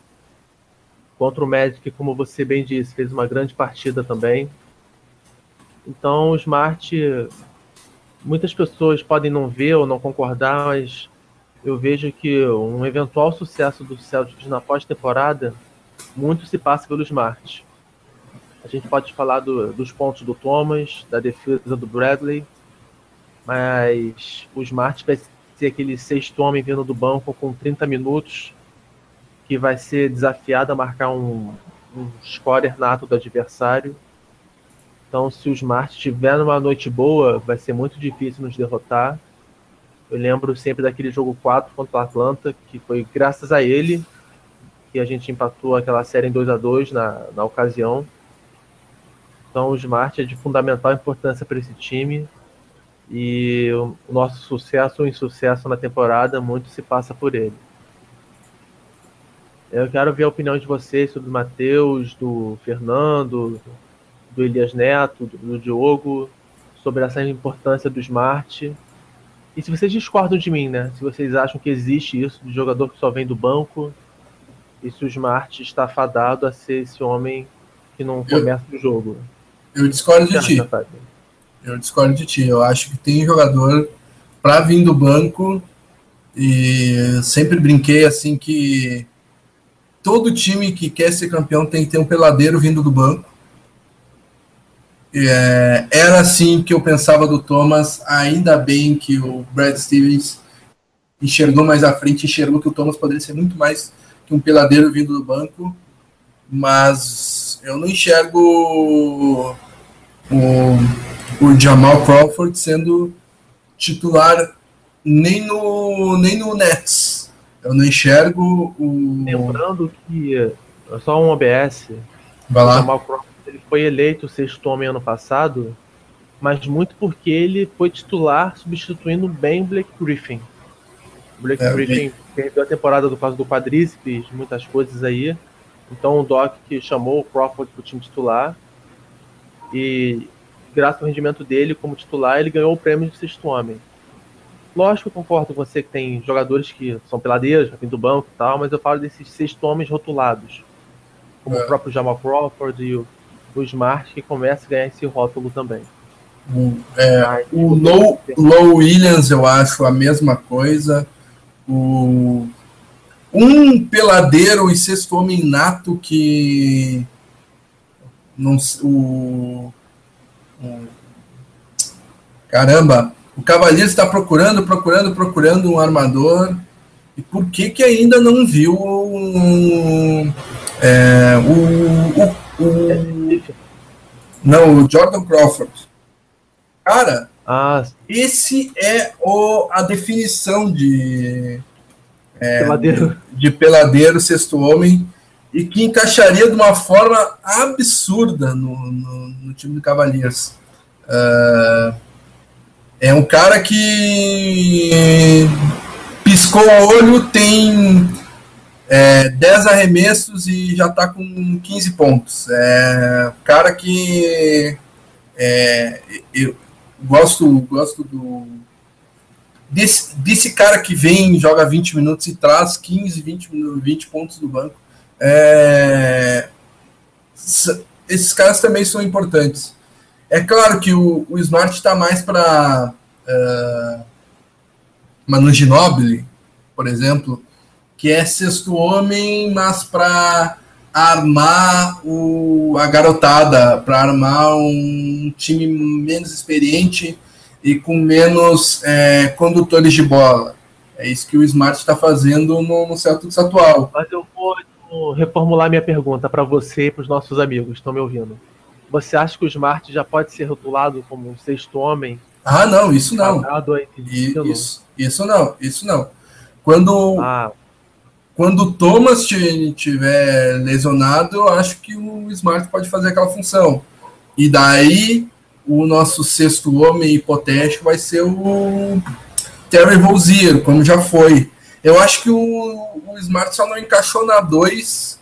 Contra o Magic, como você bem disse, fez uma grande partida também. Então, o Smart, muitas pessoas podem não ver ou não concordar, mas eu vejo que um eventual sucesso do Celtics na pós-temporada muito se passa pelo Smart. A gente pode falar do, dos pontos do Thomas, da defesa do Bradley, mas o Smart vai ser aquele sexto homem vindo do banco com 30 minutos, que vai ser desafiado a marcar um, um scorer nato do adversário. Então, se o Smart tiver numa noite boa, vai ser muito difícil nos derrotar. Eu lembro sempre daquele jogo 4 contra o Atlanta, que foi graças a ele que a gente empatou aquela série em 2 a 2 na, na ocasião. Então o Smart é de fundamental importância para esse time e o nosso sucesso ou insucesso na temporada muito se passa por ele. Eu quero ver a opinião de vocês sobre o Matheus, do Fernando, do Elias Neto, do Diogo, sobre essa importância do Smart. E se vocês discordam de mim, né? Se vocês acham que existe isso de jogador que só vem do banco, e se o Smart está fadado a ser esse homem que não começa o jogo. Eu discordo de ti. Eu discordo de ti. Eu acho que tem jogador para vir do banco e sempre brinquei assim que todo time que quer ser campeão tem que ter um peladeiro vindo do banco. É, era assim que eu pensava do Thomas. Ainda bem que o Brad Stevens enxergou mais à frente, enxergou que o Thomas poderia ser muito mais que um peladeiro vindo do banco. Mas eu não enxergo o, o Jamal Crawford sendo titular nem no, nem no Nets. Eu não enxergo o. Lembrando que, é só um OBS, Vai lá. o Jamal Crawford ele foi eleito sexto homem ano passado, mas muito porque ele foi titular substituindo bem o Blake Griffin. O Blake é, Griffin perdeu a temporada do caso do quadríceps, muitas coisas aí. Então o Doc que chamou o Crawford para o time titular e graças ao rendimento dele como titular, ele ganhou o prêmio de sexto homem. Lógico, eu concordo com você que tem jogadores que são peladeiros, vêm do banco e tal, mas eu falo desses sexto homens rotulados, como é. o próprio Jamal Crawford e o, o Smart, que começa a ganhar esse rótulo também. É, o Low, Low Williams, eu acho a mesma coisa. O um peladeiro e sexto homem nato que não o, o caramba o Cavaleiro está procurando procurando procurando um armador e por que que ainda não viu um, é, o, o, o, não o Jordan Crawford cara ah. esse é o, a definição de é, peladeiro. de peladeiro, sexto homem, e que encaixaria de uma forma absurda no, no, no time do Cavaliers. Uh, é um cara que piscou o olho, tem é, 10 arremessos e já está com 15 pontos. É, cara que é, eu gosto, gosto do desse, desse cara que vem, joga 20 minutos e traz 15, 20, 20 pontos do banco. É, esses caras também são importantes. É claro que o, o Smart está mais para uh, Manu Ginobili, por exemplo, que é sexto homem, mas para armar o, a garotada, para armar um time menos experiente e com menos é, condutores de bola. É isso que o Smart está fazendo no, no Celtics atual. Mas eu vou reformular minha pergunta para você e para os nossos amigos que estão me ouvindo. Você acha que o Smart já pode ser rotulado como um sexto homem? Ah, não, isso não. Isso, isso não, isso não. Quando ah. Quando o Thomas tiver lesionado, eu acho que o Smart pode fazer aquela função. E daí o nosso sexto homem hipotético vai ser o Terry Rozier, como já foi. Eu acho que o, o Smart só não encaixou na 2.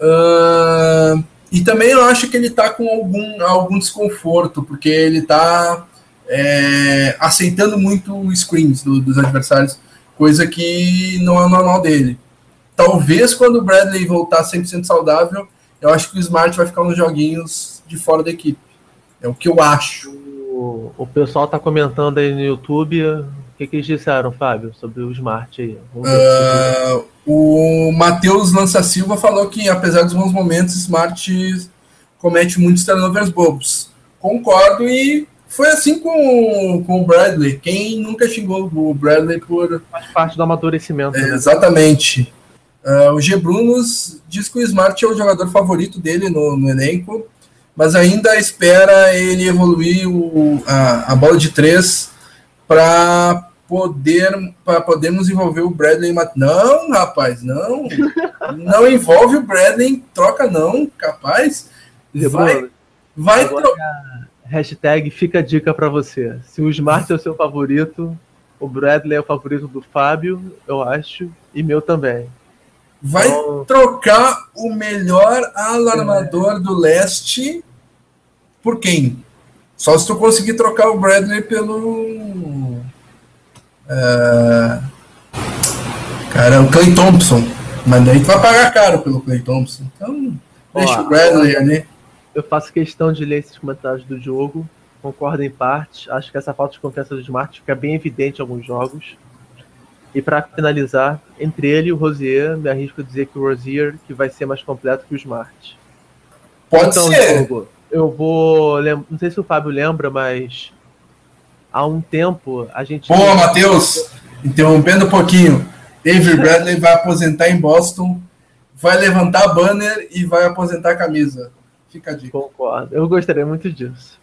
Uh, e também eu acho que ele está com algum, algum desconforto, porque ele está é, aceitando muito screens do, dos adversários coisa que não é normal dele. Talvez quando o Bradley voltar 100% saudável, eu acho que o Smart vai ficar nos joguinhos de fora da equipe. É o que eu acho. O, o pessoal tá comentando aí no YouTube. O que, que eles disseram, Fábio, sobre o Smart aí? Uh, o Matheus Lança Silva falou que, apesar dos bons momentos, Smart comete muitos turnovers bobos. Concordo e foi assim com, com o Bradley. Quem nunca xingou o Bradley por. Faz parte do amadurecimento. É, exatamente. Uh, o G. Brunos diz que o Smart é o jogador favorito dele no, no elenco, mas ainda espera ele evoluir o, a, a bola de três para poder para podermos envolver o Bradley. Não, rapaz, não. não envolve o Bradley troca, não, capaz. Vai, vai trocar Hashtag fica a dica para você. Se o Smart é o seu favorito, o Bradley é o favorito do Fábio, eu acho, e meu também. Vai então... trocar o melhor alarmador é. do leste por quem? Só se tu conseguir trocar o Bradley pelo. Uh, cara, o Clay Thompson. Mas daí tu vai pagar caro pelo Clay Thompson. Então, deixa o Bradley ali eu faço questão de ler esses comentários do jogo. Concordo em parte. Acho que essa falta de confiança do Smart fica bem evidente em alguns jogos. E para finalizar, entre ele e o Rosier, me arrisco a dizer que o Rosier que vai ser mais completo que o Smart. Pode então, ser. Jogo, eu vou. Não sei se o Fábio lembra, mas há um tempo a gente. Boa, Matheus! Interrompendo um pouquinho. David Bradley vai aposentar em Boston, vai levantar banner e vai aposentar a camisa. Fica a dica. Concordo. Eu gostaria muito disso.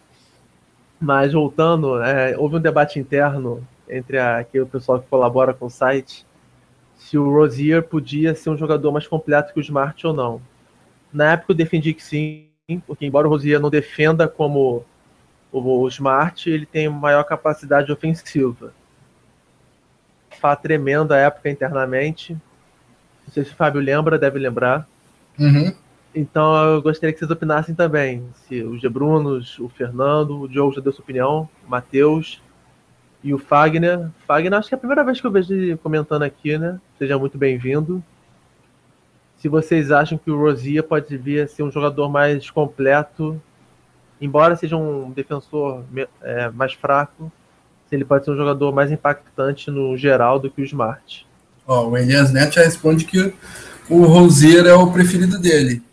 Mas voltando, é, houve um debate interno entre a, aqui o pessoal que colabora com o site se o Rosier podia ser um jogador mais completo que o Smart ou não. Na época eu defendi que sim, porque embora o Rosier não defenda como o Smart, ele tem maior capacidade ofensiva. Fato tremendo a época internamente. Não sei se o Fábio lembra, deve lembrar. Uhum. Então eu gostaria que vocês opinassem também. Se o Gebrunos, o Fernando, o Diogo já deu sua opinião, o Matheus e o Fagner. Fagner, acho que é a primeira vez que eu vejo ele comentando aqui, né? Seja muito bem-vindo. Se vocês acham que o Rosia pode vir a ser um jogador mais completo, embora seja um defensor é, mais fraco, se ele pode ser um jogador mais impactante no geral do que o Smart. Ó, o Elias Neto já responde que o Rosier é o preferido dele.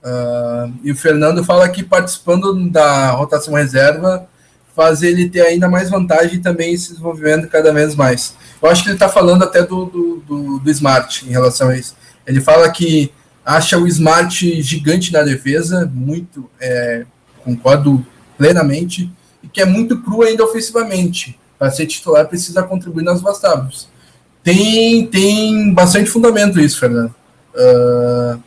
Uh, e o Fernando fala que participando da rotação reserva faz ele ter ainda mais vantagem e também se desenvolvendo cada vez mais. Eu acho que ele está falando até do, do, do, do, Smart em relação a isso. Ele fala que acha o Smart gigante na defesa, muito, é, concordo plenamente, e que é muito cru ainda ofensivamente. Para ser titular precisa contribuir nas duas Tem, tem bastante fundamento isso, Fernando. Uh,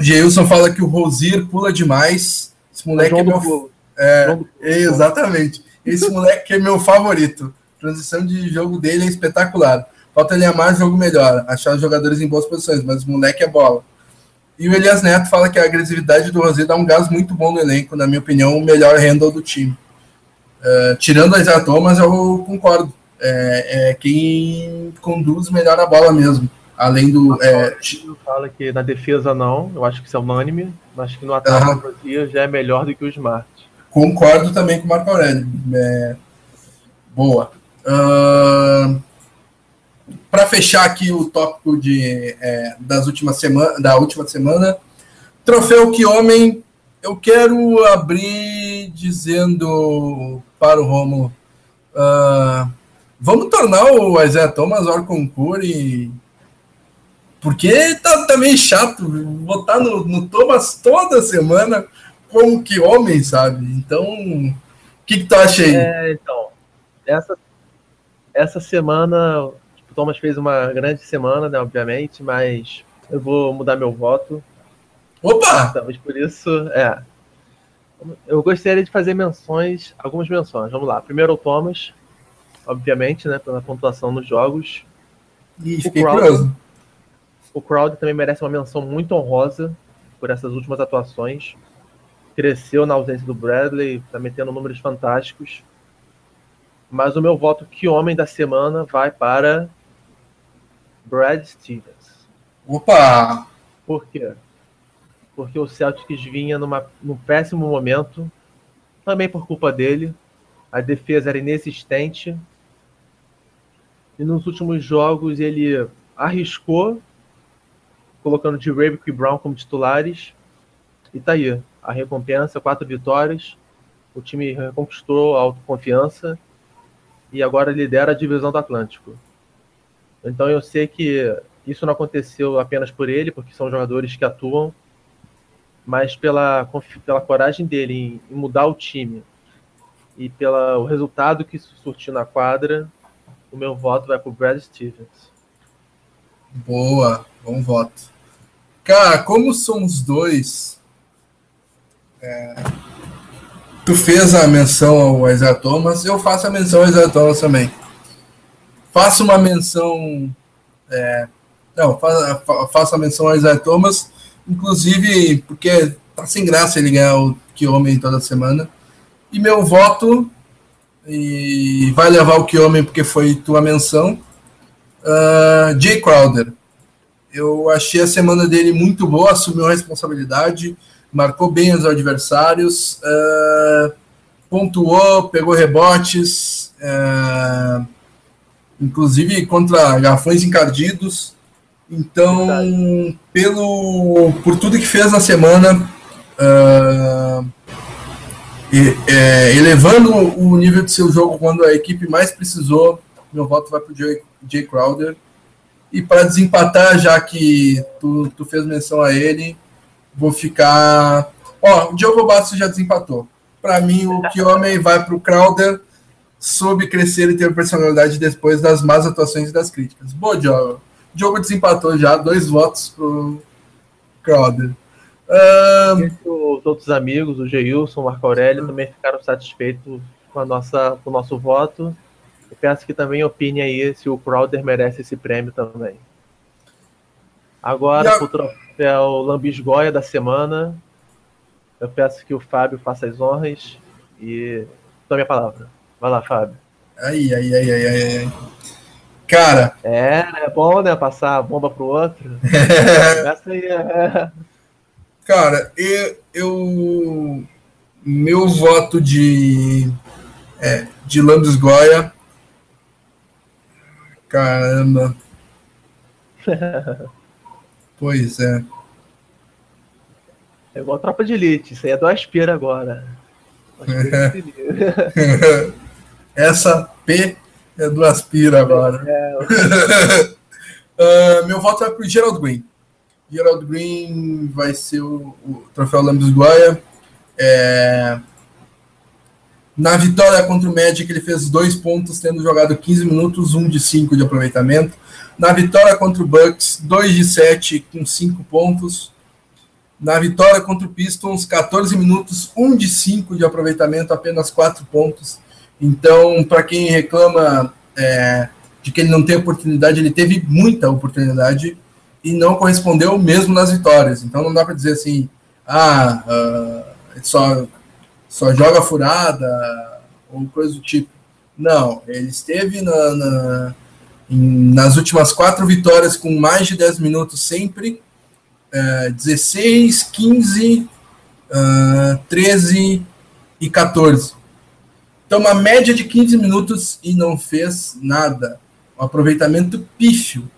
Geilson fala que o Rosier pula demais. Esse moleque é, é meu. É, exatamente. Esse moleque é meu favorito. A transição de jogo dele é espetacular. Falta alinhar mais jogo melhor, achar os jogadores em boas posições, mas o moleque é bola. E o Elias Neto fala que a agressividade do Rosé dá um gás muito bom no elenco, na minha opinião, o melhor handle do time. Uh, tirando a Isaiah Thomas, eu concordo. É, é, quem conduz melhor a bola mesmo. Além do. É... Fala que na defesa não, eu acho que isso é unânime. Acho que no ataque uhum. já é melhor do que o Smart. Concordo também com o Marco Aurélio. É... Boa. Uh... Para fechar aqui o tópico de, é, das últimas semana, da última semana, troféu que homem, eu quero abrir dizendo para o Romulo, uh, vamos tornar o Isaiah Thomas Orconcur e porque tá, tá meio chato botar no, no Thomas toda semana como que homem, sabe? Então, o que, que tu acha aí? É, então, essa, essa semana, Thomas fez uma grande semana, né, obviamente, mas eu vou mudar meu voto. Opa! Talvez por isso, é. Eu gostaria de fazer menções, algumas menções. Vamos lá. Primeiro o Thomas, obviamente, né, pela pontuação nos jogos. E fiquei curioso. O Crowd também merece uma menção muito honrosa por essas últimas atuações. Cresceu na ausência do Bradley, está metendo números fantásticos. Mas o meu voto que homem da semana vai para Brad Stevens. Opa! Por quê? Porque o Celtics vinha numa, num péssimo momento, também por culpa dele. A defesa era inexistente. E nos últimos jogos ele arriscou colocando de Ravick e Brown como titulares. E tá aí, a recompensa, quatro vitórias. O time conquistou a autoconfiança e agora lidera a divisão do Atlântico. Então eu sei que isso não aconteceu apenas por ele, porque são jogadores que atuam, mas pela, pela coragem dele em, em mudar o time e pelo resultado que isso surtiu na quadra, o meu voto vai para o Brad Stevens. Boa, bom voto. Cara, como somos dois, é, tu fez a menção ao Isaiah Thomas, eu faço a menção ao Isaiah Thomas também. Faço uma menção. É, não, faço a menção ao Isaiah Thomas, inclusive porque tá sem graça ele ganhar o que homem toda semana. E meu voto e vai levar o que homem porque foi tua menção. Uh, Jay Crowder. Eu achei a semana dele muito boa, assumiu a responsabilidade, marcou bem os adversários, uh, pontuou, pegou rebotes, uh, inclusive contra garrafões encardidos. Então, Verdade. pelo por tudo que fez na semana, uh, e, é, elevando o nível de seu jogo quando a equipe mais precisou, meu voto vai para o Jay, Jay Crowder. E para desempatar, já que tu, tu fez menção a ele, vou ficar. Ó, o Diogo Bastos já desempatou. Para mim, o que homem vai para o Crowder, soube crescer e ter personalidade depois das más atuações e das críticas. Boa, Diogo. Diogo desempatou já, dois votos pro Crowder. Um... Os outros amigos, o Geilson, o Marco Aurélio, também ficaram satisfeitos com, a nossa, com o nosso voto. Eu peço que também opine aí se o Crowder merece esse prêmio também. Agora, a... o troféu Lambisgoia da semana, eu peço que o Fábio faça as honras e tome a palavra. Vai lá, Fábio. Ai, ai, ai, ai, ai. Cara. É, é bom, né? Passar a bomba pro outro. Essa aí é. Cara, eu, eu. Meu voto de. É, de Lambisgoia Caramba. pois é. É igual tropa de elite, isso aí é do Aspira agora. Essa P é do Aspira agora. É, uh, meu voto vai para o Gerald Green. Gerald Green vai ser o, o troféu Lambis Guaia. É, na vitória contra o Magic, ele fez dois pontos, tendo jogado 15 minutos, um de 5 de aproveitamento. Na vitória contra o Bucks, 2 de 7 com 5 pontos. Na vitória contra o Pistons, 14 minutos, 1 de 5 de aproveitamento, apenas 4 pontos. Então, para quem reclama é, de que ele não tem oportunidade, ele teve muita oportunidade e não correspondeu mesmo nas vitórias. Então não dá para dizer assim, ah, uh, só, só joga furada ou coisa do tipo. Não, ele esteve na, na em, nas últimas quatro vitórias com mais de 10 minutos sempre, uh, 16, 15, uh, 13 e 14. Então, uma média de 15 minutos e não fez nada. Um aproveitamento pífio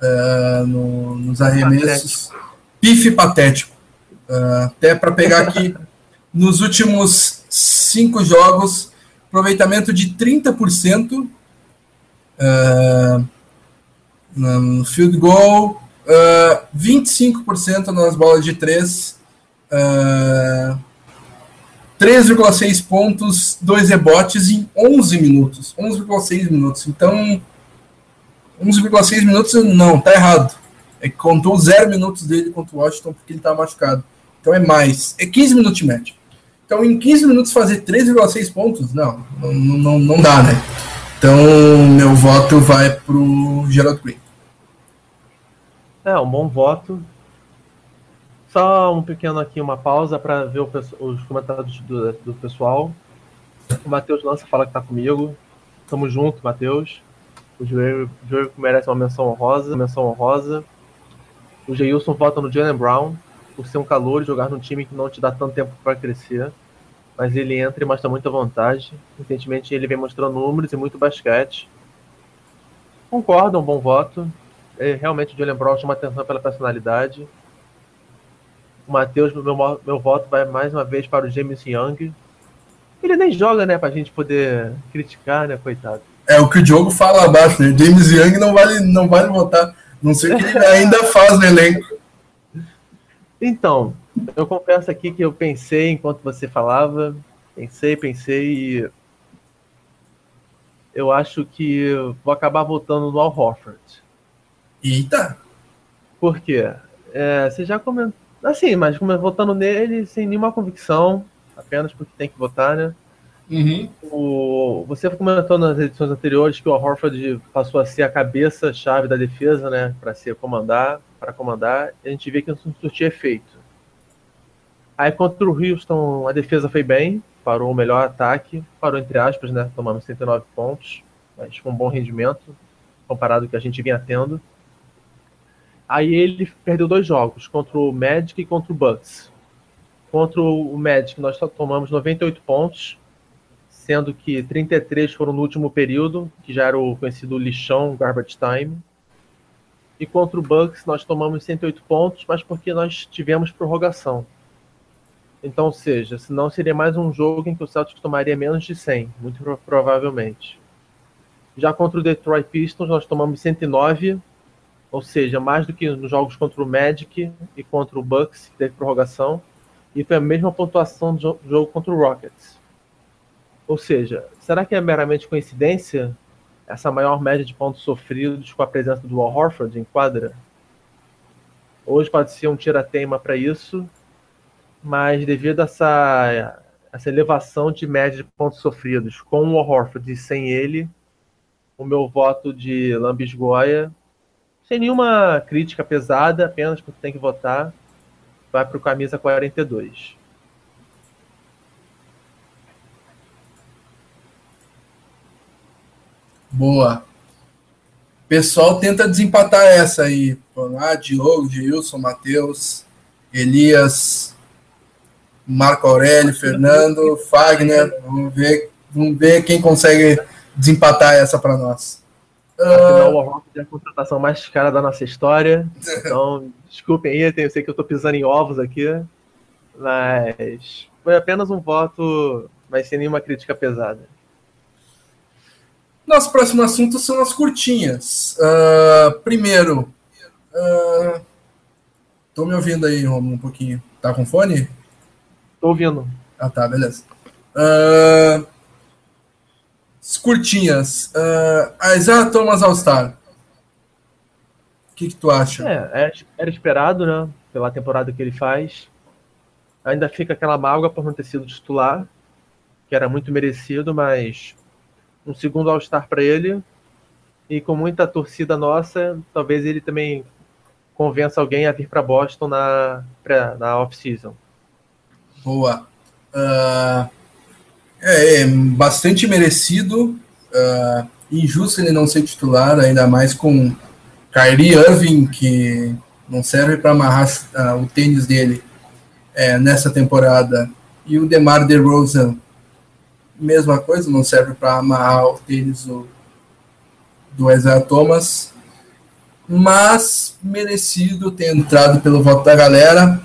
uh, no, nos arremessos. Pife patético. Uh, até para pegar aqui, nos últimos cinco jogos, aproveitamento de 30%. Uh, no field goal, uh, 25% nas bolas de três, uh, 3,6 pontos, 2 rebotes em 11 minutos. 11,6 minutos. Então, 11,6 minutos não, tá errado. É que contou 0 minutos dele contra o Washington porque ele tá machucado. Então é mais. É 15 minutos de média. Então, em 15 minutos fazer 3,6 pontos, não, não, não, não dá, né? Então, meu voto vai pro Gerald Green. É, um bom voto. Só um pequeno aqui, uma pausa para ver o, os comentários do, do pessoal. O Matheus Lança fala que tá comigo. Tamo junto, Matheus. O Joelho merece uma menção honrosa. Menção honrosa. O Geilson vota no Jalen Brown por ser um calor e jogar num time que não te dá tanto tempo para crescer. Mas ele entra e mostra muita vontade. Recentemente ele vem mostrando números e muito basquete. Concordo, um bom voto. É, realmente o Jalen Brown chama atenção pela personalidade. O Matheus, meu, meu voto vai mais uma vez para o James Young. Ele nem joga, né, pra gente poder criticar, né, coitado. É o que o Diogo fala abaixo, né? James Young não vale, não vale votar. Não sei o que ele ainda faz no elenco. Então, eu confesso aqui que eu pensei enquanto você falava, pensei, pensei e eu acho que vou acabar votando no Al Horford. Eita! Por quê? É, você já comentou. Assim, mas votando nele sem nenhuma convicção, apenas porque tem que votar, né? Uhum. O, você comentou nas edições anteriores que o Horford passou a ser a cabeça-chave da defesa, né? Para ser comandar, para comandar. E a gente vê que não surtia efeito. Aí contra o Houston a defesa foi bem, parou o melhor ataque, parou entre aspas, né? Tomando 109 pontos, mas com um bom rendimento comparado ao que a gente vinha tendo. Aí ele perdeu dois jogos, contra o Magic e contra o Bucks. Contra o Magic nós tomamos 98 pontos, sendo que 33 foram no último período, que já era o conhecido lixão garbage time. E contra o Bucks nós tomamos 108 pontos, mas porque nós tivemos prorrogação. Então, ou seja, senão seria mais um jogo em que o Celtics tomaria menos de 100, muito provavelmente. Já contra o Detroit Pistons nós tomamos 109, ou seja, mais do que nos jogos contra o Magic e contra o Bucks, que teve prorrogação, e foi a mesma pontuação do jogo contra o Rockets. Ou seja, será que é meramente coincidência essa maior média de pontos sofridos com a presença do Al Horford em quadra? Hoje pode ser um tira-teima para isso, mas devido a essa, essa elevação de média de pontos sofridos com o Al Horford e sem ele, o meu voto de lambisgoia, sem nenhuma crítica pesada, apenas porque tem que votar, vai para o camisa 42. Boa. Pessoal tenta desempatar essa aí. Ah, Diogo, Gilson, Matheus, Elias, Marco Aurélio, Fernando, Fagner. Vamos ver, vamos ver quem consegue desempatar essa para nós. Afinal, o Rock é a contratação mais cara da nossa história. Então, desculpem aí, eu sei que eu estou pisando em ovos aqui. Mas foi apenas um voto, mas sem nenhuma crítica pesada. Nosso próximo assunto são as curtinhas. Uh, primeiro, uh, me ouvindo aí, Romulo, um pouquinho. Tá com fone? Tô ouvindo. Ah, tá, beleza. Uh, curtinhas. Uh, Isaiah Thomas All-Star. O que, que tu acha? É, é, era esperado, né? Pela temporada que ele faz. Ainda fica aquela mágoa por não ter sido titular, que era muito merecido, mas um segundo All-Star para ele. E com muita torcida nossa, talvez ele também convença alguém a vir para Boston na, na off-season. Boa. Uh, é, é, bastante merecido. Uh, injusto ele não ser titular, ainda mais com Kyrie Irving, que não serve para amarrar uh, o tênis dele é, nessa temporada, e o DeMar DeRozan, mesma coisa, não serve para amarrar o tênis do, do Isaiah Thomas, mas merecido ter entrado pelo voto da galera.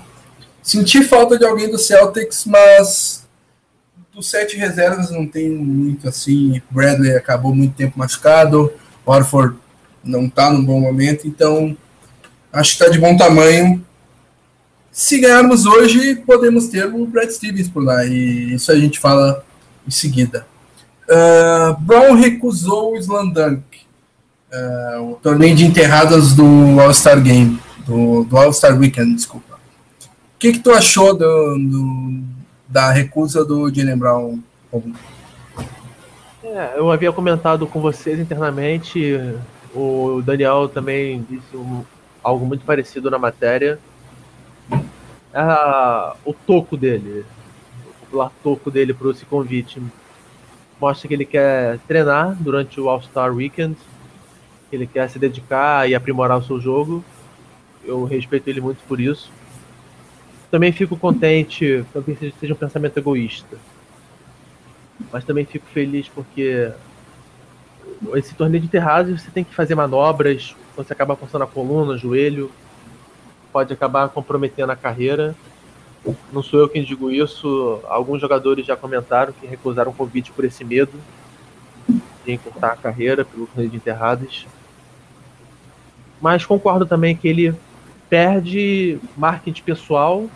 Senti falta de alguém do Celtics, mas dos sete reservas não tem muito assim. Bradley acabou muito tempo machucado, Orford não está num bom momento, então acho que está de bom tamanho. Se ganharmos hoje, podemos ter o Brad Stevens por lá, e isso a gente fala em seguida. Uh, Brown recusou o Slam Dunk, uh, o torneio de enterradas do All-Star Game, do, do All-Star Weekend, desculpa. O que, que tu achou do, do da recusa do Jalen Brown? É, eu havia comentado com vocês internamente, o Daniel também disse um, algo muito parecido na matéria. É, o toco dele, o popular toco dele para esse convite, mostra que ele quer treinar durante o All-Star Weekend, ele quer se dedicar e aprimorar o seu jogo. Eu respeito ele muito por isso também fico contente, talvez seja um pensamento egoísta. Mas também fico feliz porque esse torneio de terrazes você tem que fazer manobras, você acaba forçando a coluna, joelho, pode acabar comprometendo a carreira. Não sou eu quem digo isso, alguns jogadores já comentaram que recusaram o convite por esse medo de encurtar a carreira pelo torneio de enterradas. Mas concordo também que ele perde marketing pessoal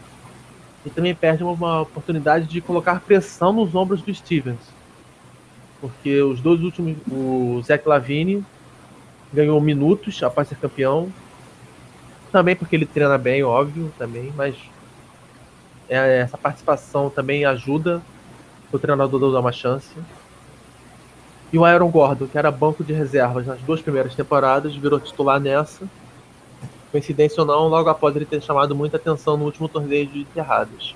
e também perde uma oportunidade de colocar pressão nos ombros do Stevens. Porque os dois últimos, o Zach Lavine ganhou minutos após ser campeão. Também porque ele treina bem, óbvio, também, mas é, essa participação também ajuda o treinador a dar uma chance. E o Aaron Gordon, que era banco de reservas nas duas primeiras temporadas, virou titular nessa Coincidência ou não, logo após ele ter chamado muita atenção no último torneio de enterradas.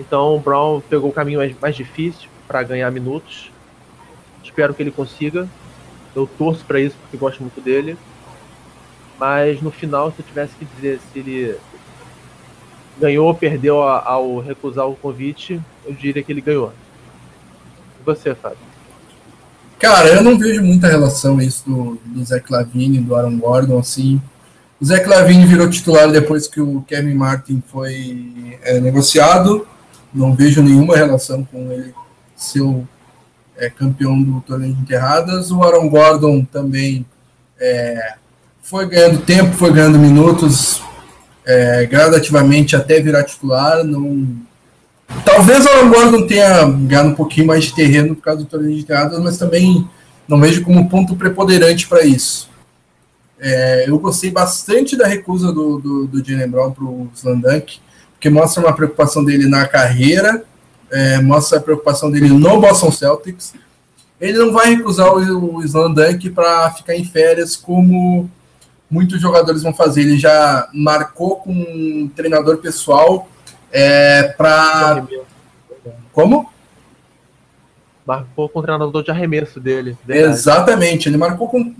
Então o Brown pegou o caminho mais, mais difícil para ganhar minutos. Espero que ele consiga. Eu torço para isso porque gosto muito dele. Mas no final, se eu tivesse que dizer se ele ganhou ou perdeu ao recusar o convite, eu diria que ele ganhou. E você, Fábio? Cara, eu não vejo muita relação isso do, do Zé Clavini, do Aaron Gordon, assim. O Zé Clavini virou titular depois que o Kevin Martin foi é, negociado. Não vejo nenhuma relação com ele ser é, campeão do torneio de enterradas. O Aaron Gordon também é, foi ganhando tempo, foi ganhando minutos é, gradativamente até virar titular. Não, Talvez o Gordon tenha ganhado um pouquinho mais de terreno por causa do torneio de enterradas, mas também não vejo como ponto preponderante para isso. É, eu gostei bastante da recusa do, do, do Jalen Brown para o Slandunk, porque mostra uma preocupação dele na carreira, é, mostra a preocupação dele no Boston Celtics. Ele não vai recusar o, o Slandunk para ficar em férias como muitos jogadores vão fazer. Ele já marcou com um treinador pessoal é, para. Como? Marcou com o treinador de arremesso dele. Verdade. Exatamente, ele marcou com.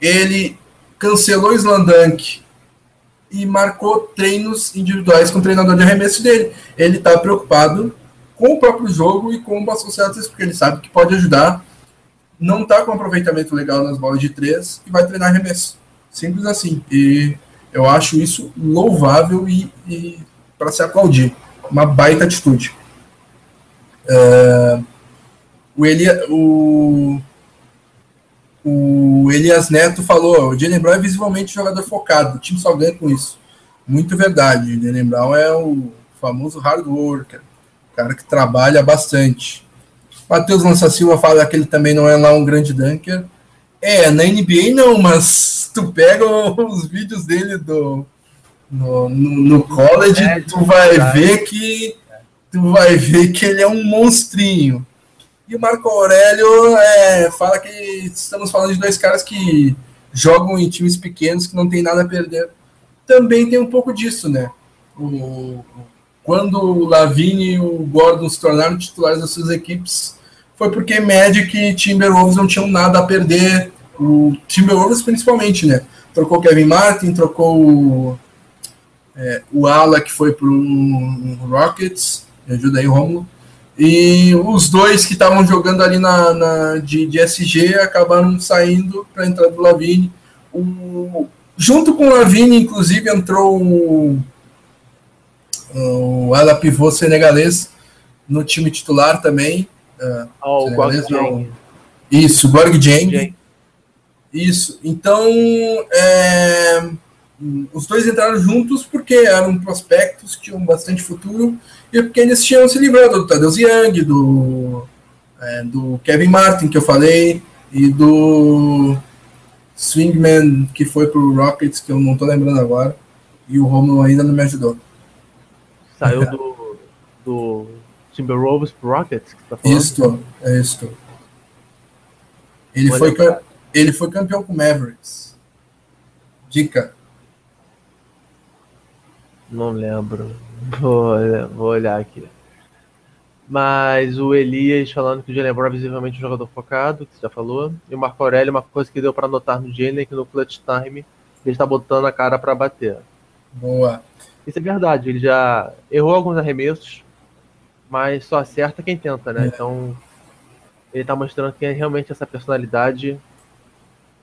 Ele cancelou o Slandunk e marcou treinos individuais com o treinador de arremesso dele. Ele está preocupado com o próprio jogo e com o Boston Celtics, porque ele sabe que pode ajudar. Não está com aproveitamento legal nas bolas de três e vai treinar arremesso. Simples assim. E eu acho isso louvável e, e para se aplaudir. Uma baita atitude. Uh, o, Elia, o, o Elias Neto falou: o Jalen Brown é visivelmente jogador focado, o time só ganha com isso. Muito verdade. O Jalen Brown é o famoso hard worker, cara que trabalha bastante. Matheus Lança Silva fala que ele também não é lá um grande dunker. É, na NBA não, mas tu pega os vídeos dele do, no, no, no college, é, tu vai ver que tu vai ver que ele é um monstrinho. E o Marco Aurélio é, fala que estamos falando de dois caras que jogam em times pequenos que não tem nada a perder. Também tem um pouco disso, né? O, quando o Lavine e o Gordon se tornaram titulares das suas equipes, foi porque Magic e Timberwolves não tinham nada a perder. O Timberwolves principalmente, né? Trocou Kevin Martin, trocou o, é, o Ala que foi para o Rockets, me ajuda aí, Romulo. E os dois que estavam jogando ali na, na de, de, SG acabaram saindo para entrar do Lavine. O, junto com o Lavine, inclusive, entrou o, o ala pivô senegalês no time titular também. Oh, o Isso, Gorg Jeng. Isso. Então, é, os dois entraram juntos porque eram prospectos tinham bastante futuro e porque eles tinham se livrado do Tadeu Young, do, é, do Kevin Martin, que eu falei, e do Swingman, que foi pro Rockets, que eu não tô lembrando agora, e o Romulo ainda não me ajudou. Saiu do, do Timberwolves pro Rockets? Que tá falando? Isto, é isto. Ele foi, ele foi campeão com Mavericks. Dica. Não lembro. Vou, vou olhar aqui. Mas o Elias falando que o Jalen Brown é visivelmente um jogador focado, que você já falou. E o Marco Aurélio, uma coisa que deu para notar no Jalen, que no clutch time ele está botando a cara para bater. Boa. Isso é verdade, ele já errou alguns arremessos, mas só acerta quem tenta, né? É. Então ele está mostrando que é realmente essa personalidade,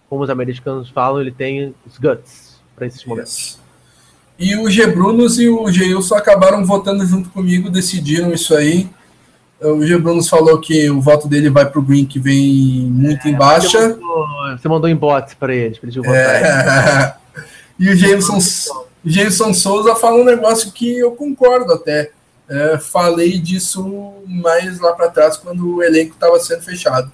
como os americanos falam, ele tem os guts para esses momentos. E o G. Brunos e o Geilson acabaram votando junto comigo, decidiram isso aí. O G. Brunos falou que o voto dele vai para o Green, que vem muito é, em baixa. Você mandou, você mandou inbox para eles, para eles votarem. É. E o Jameson, Jameson Souza fala um negócio que eu concordo até. É, falei disso mais lá para trás, quando o elenco estava sendo fechado.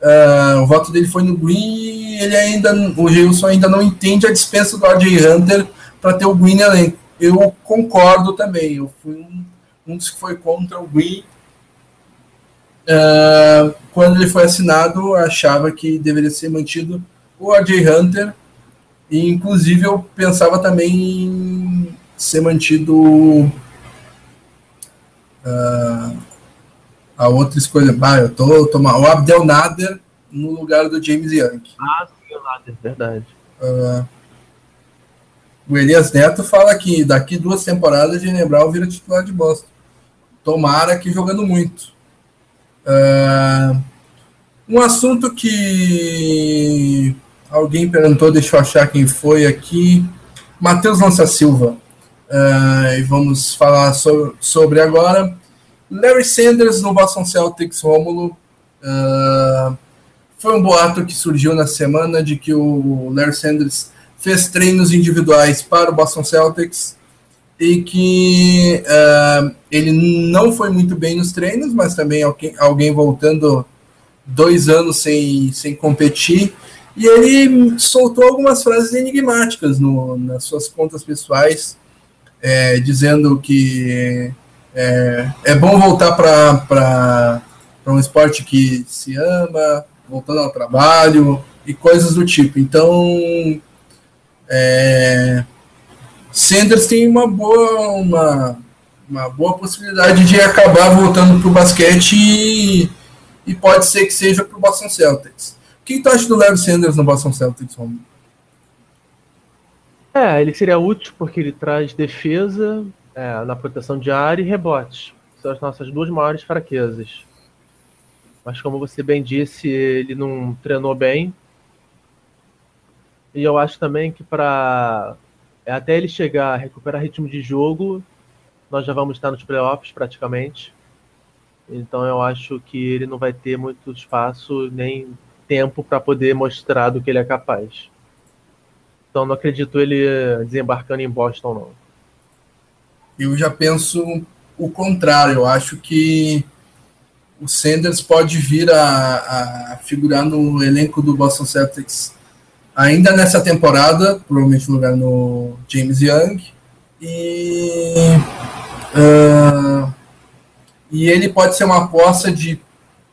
Uh, o voto dele foi no Green ele ainda, o Gilson ainda não entende a dispensa do RJ Hunter para ter o Green elenco. Eu concordo também. Eu fui um, um dos que foi contra o Green. Uh, quando ele foi assinado, achava que deveria ser mantido o RJ Hunter. E, inclusive, eu pensava também em ser mantido uh, a outra escolha. Ah, eu tô, tô o Abdel Nader no lugar do James Young. Ah, sim, o Nader, verdade. Uh, o Elias Neto fala que daqui duas temporadas de Brown vira titular de Boston. Tomara que jogando muito. Uh, um assunto que alguém perguntou, deixa eu achar quem foi aqui. Matheus Lança Silva. Uh, e vamos falar so, sobre agora. Larry Sanders no Boston Celtics, Rômulo. Uh, foi um boato que surgiu na semana de que o Larry Sanders fez treinos individuais para o Boston Celtics e que uh, ele não foi muito bem nos treinos, mas também alguém, alguém voltando dois anos sem, sem competir. E ele soltou algumas frases enigmáticas no, nas suas contas pessoais, é, dizendo que é, é bom voltar para um esporte que se ama, voltando ao trabalho e coisas do tipo. Então, é, Sanders tem uma boa, uma, uma boa possibilidade de acabar voltando para o basquete e, e, pode ser que seja para o Boston Celtics. O que tu acha do Larry Sanders no Boston Celtics, Romulo? É, ele seria útil porque ele traz defesa é, na proteção de área e rebote. São as nossas duas maiores fraquezas. Mas como você bem disse, ele não treinou bem, e eu acho também que para é, até ele chegar a recuperar ritmo de jogo, nós já vamos estar nos playoffs praticamente. Então eu acho que ele não vai ter muito espaço nem tempo para poder mostrar do que ele é capaz. Então não acredito ele desembarcando em Boston não. Eu já penso o contrário. Eu acho que o Sanders pode vir a, a figurar no elenco do Boston Celtics ainda nessa temporada, provavelmente no lugar no James Young. E, uh, e ele pode ser uma aposta de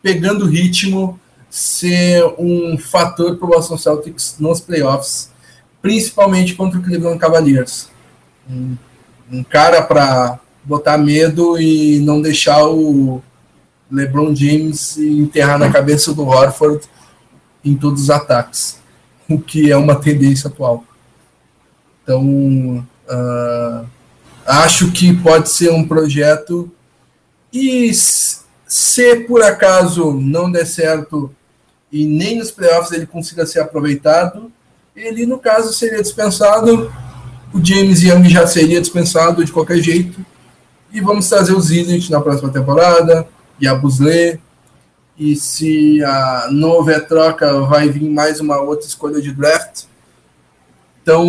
pegando ritmo, ser um fator para o Boston Celtics nos playoffs, principalmente contra o Cleveland Cavaliers. Um, um cara para botar medo e não deixar o LeBron James enterrar na cabeça do Horford em todos os ataques, o que é uma tendência atual. Então, uh, acho que pode ser um projeto. E se por acaso não der certo e nem nos playoffs ele consiga ser aproveitado, ele no caso seria dispensado, o James Young já seria dispensado de qualquer jeito, e vamos trazer o Zidane na próxima temporada, e a Busley, e se a, não houver troca, vai vir mais uma outra escolha de draft. Então,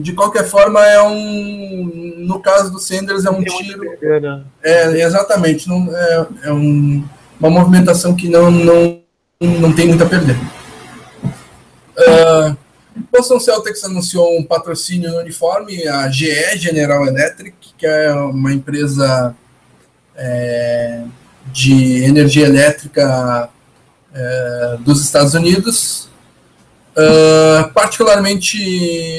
de qualquer forma, é um. No caso do Sanders, é um tiro. Perder, né? É, exatamente. Não, é, é um, uma movimentação que não, não, não tem muito a perder. Uh, Boston Celtics anunciou um patrocínio no uniforme, a GE, General Electric, que é uma empresa é, de energia elétrica é, dos Estados Unidos. Uh, particularmente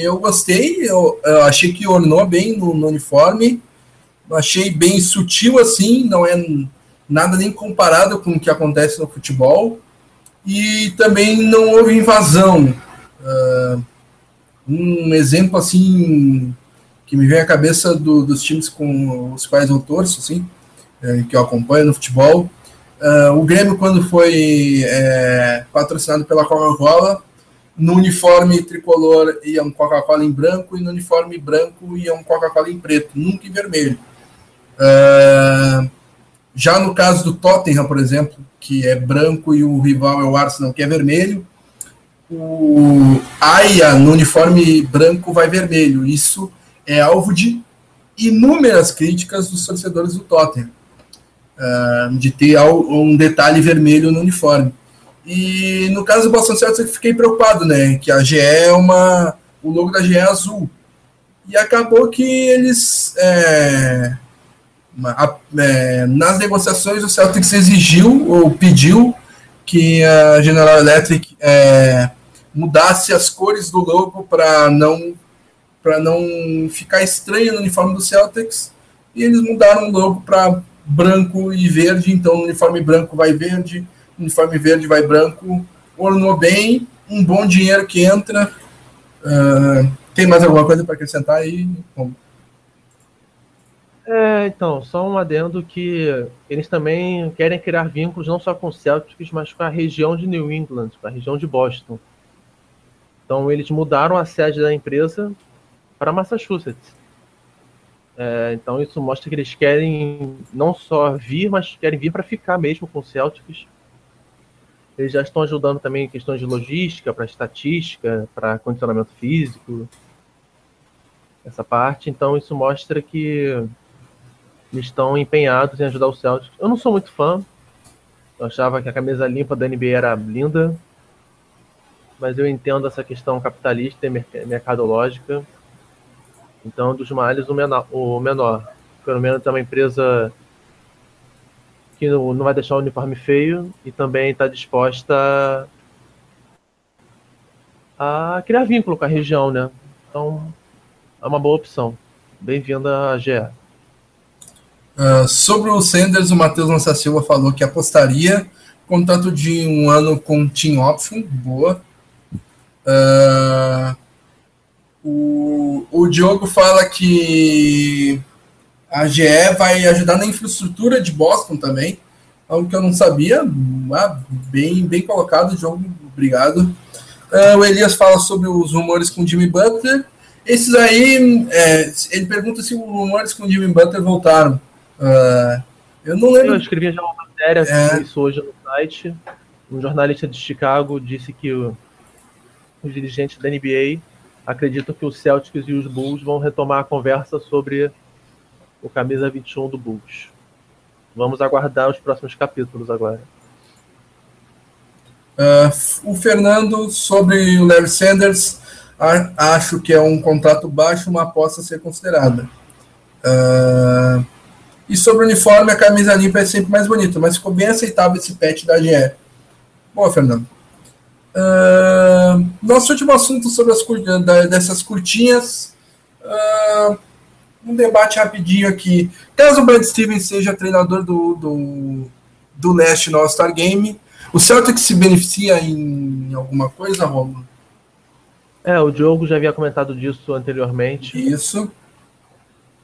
eu gostei, eu, eu, achei que ornou bem no, no uniforme, achei bem sutil assim, não é nada nem comparado com o que acontece no futebol, e também não houve invasão. Uh, um exemplo assim que me vem à cabeça do, dos times com os quais eu torço, assim, que eu acompanho no futebol. Uh, o Grêmio, quando foi é, patrocinado pela Coca-Cola, no uniforme tricolor ia um Coca-Cola em branco e no uniforme branco ia um Coca-Cola em preto, nunca em vermelho. Uh, já no caso do Tottenham, por exemplo, que é branco e o rival é o Arsenal, que é vermelho, o Aia no uniforme branco vai vermelho. Isso é alvo de inúmeras críticas dos torcedores do Tottenham, uh, de ter um detalhe vermelho no uniforme. E no caso do Boston Celtics eu fiquei preocupado, né? Que a GE é uma. O logo da GE é azul. E acabou que eles. É, a, é, nas negociações o Celtics exigiu ou pediu que a General Electric é, mudasse as cores do logo para não para não ficar estranho no uniforme do Celtics e eles mudaram o logo para branco e verde então uniforme branco vai verde uniforme verde vai branco, ornou bem, um bom dinheiro que entra. Uh, tem mais alguma coisa para acrescentar aí? É, então, só um adendo que eles também querem criar vínculos não só com o Celtics, mas com a região de New England, com a região de Boston. Então, eles mudaram a sede da empresa para Massachusetts. É, então, isso mostra que eles querem não só vir, mas querem vir para ficar mesmo com o Celtics eles já estão ajudando também em questões de logística, para estatística, para condicionamento físico, essa parte. Então isso mostra que eles estão empenhados em ajudar o Celtics. Eu não sou muito fã. Eu achava que a camisa limpa da NBA era linda, mas eu entendo essa questão capitalista e mercadológica. Então, dos males, o menor. O menor. Pelo menos é uma empresa que não vai deixar o uniforme feio e também está disposta a criar vínculo com a região, né? Então, é uma boa opção. Bem-vinda à GE. Uh, ah, sobre o Sanders, o Matheus Lança Silva falou que apostaria. Contrato de um ano com team option, boa. Uh, o, o Diogo fala que a GE vai ajudar na infraestrutura de Boston também, algo que eu não sabia. Ah, bem, bem colocado, João, obrigado. Uh, o Elias fala sobre os rumores com Jimmy Butler. Esses aí, é, ele pergunta se os rumores com Jimmy Butler voltaram. Uh, eu não lembro. Eu escrevi já uma matéria é... sobre isso hoje no site. Um jornalista de Chicago disse que o, os dirigentes da NBA acreditam que os Celtics e os Bulls vão retomar a conversa sobre o camisa 21 do Bulls. Vamos aguardar os próximos capítulos agora. Uh, o Fernando, sobre o Larry Sanders, a, acho que é um contrato baixo, uma aposta a ser considerada. Uh, E sobre o uniforme, a camisa limpa é sempre mais bonita, mas ficou bem aceitável esse patch da GE. Boa, Fernando. Uh, nosso último assunto sobre as dessas curtinhas. Uh, um debate rapidinho aqui. Caso o Brad Stevens seja treinador do, do, do leste no All-Star Game, o Celtic se beneficia em alguma coisa, Romulo? É, o Diogo já havia comentado disso anteriormente. Isso.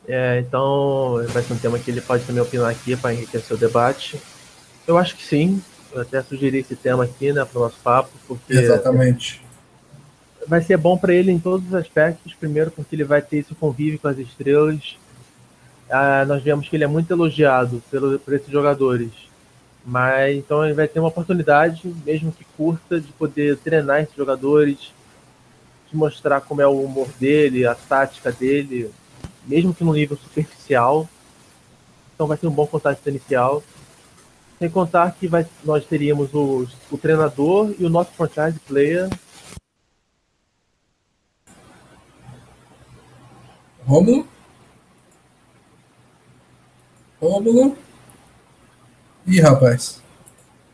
É, então, vai ser um tema que ele pode também opinar aqui para enriquecer o debate. Eu acho que sim. Eu até sugeri esse tema aqui, né, para o nosso papo, porque. Exatamente. Vai ser bom para ele em todos os aspectos. Primeiro, porque ele vai ter esse convívio com as estrelas. Ah, nós vemos que ele é muito elogiado pelo, por esses jogadores. Mas então ele vai ter uma oportunidade, mesmo que curta, de poder treinar esses jogadores, de mostrar como é o humor dele, a tática dele, mesmo que no nível superficial. Então vai ser um bom contato inicial. Sem contar que vai, nós teríamos o, o treinador e o nosso franchise player. Rômulo? Rômulo? Ih, rapaz.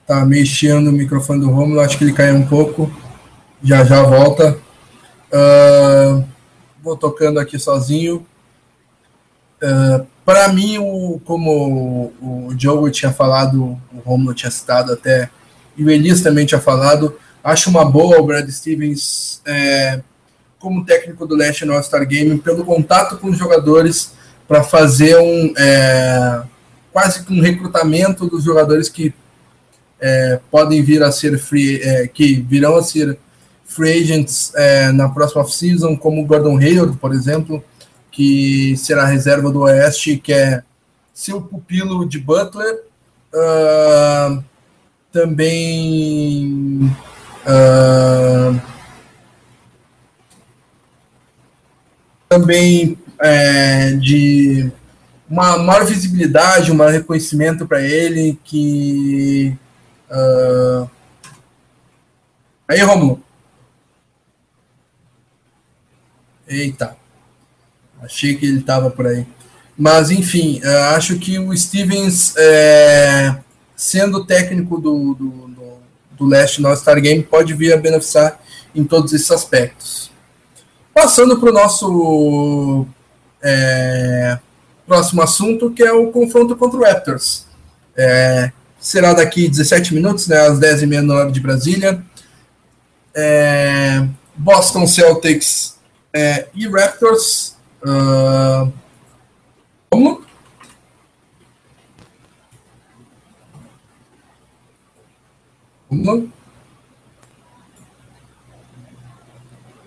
Tá mexendo o microfone do Rômulo, acho que ele caiu um pouco. Já já volta. Uh, vou tocando aqui sozinho. Uh, para mim, o, como o, Diogo tinha falado, o Romulo tinha citado até, e o Elias também tinha falado, acho uma boa o Brad Stevens é, como técnico do Leste no All-Star Game, pelo contato com os jogadores, para fazer um é, quase que um recrutamento dos jogadores que é, podem vir a ser free, é, que virão a ser free agents é, na próxima off-season, como o Gordon Hayward, por exemplo, que será reserva do Oeste, que é seu pupilo de Butler. Uh, também. Uh, também é, de uma maior visibilidade, um maior reconhecimento para ele que uh... aí Romulo eita Achei que ele estava por aí. Mas, enfim, é, acho que o Stevens, é, sendo técnico do, do, do, do Leste no Star Game, pode vir a beneficiar em todos esses aspectos. Passando para o nosso é, próximo assunto, que é o confronto contra o Raptors. É, será daqui 17 minutos, né, às 10h30 na hora de Brasília. É, Boston Celtics e Raptors Uh, como? Como?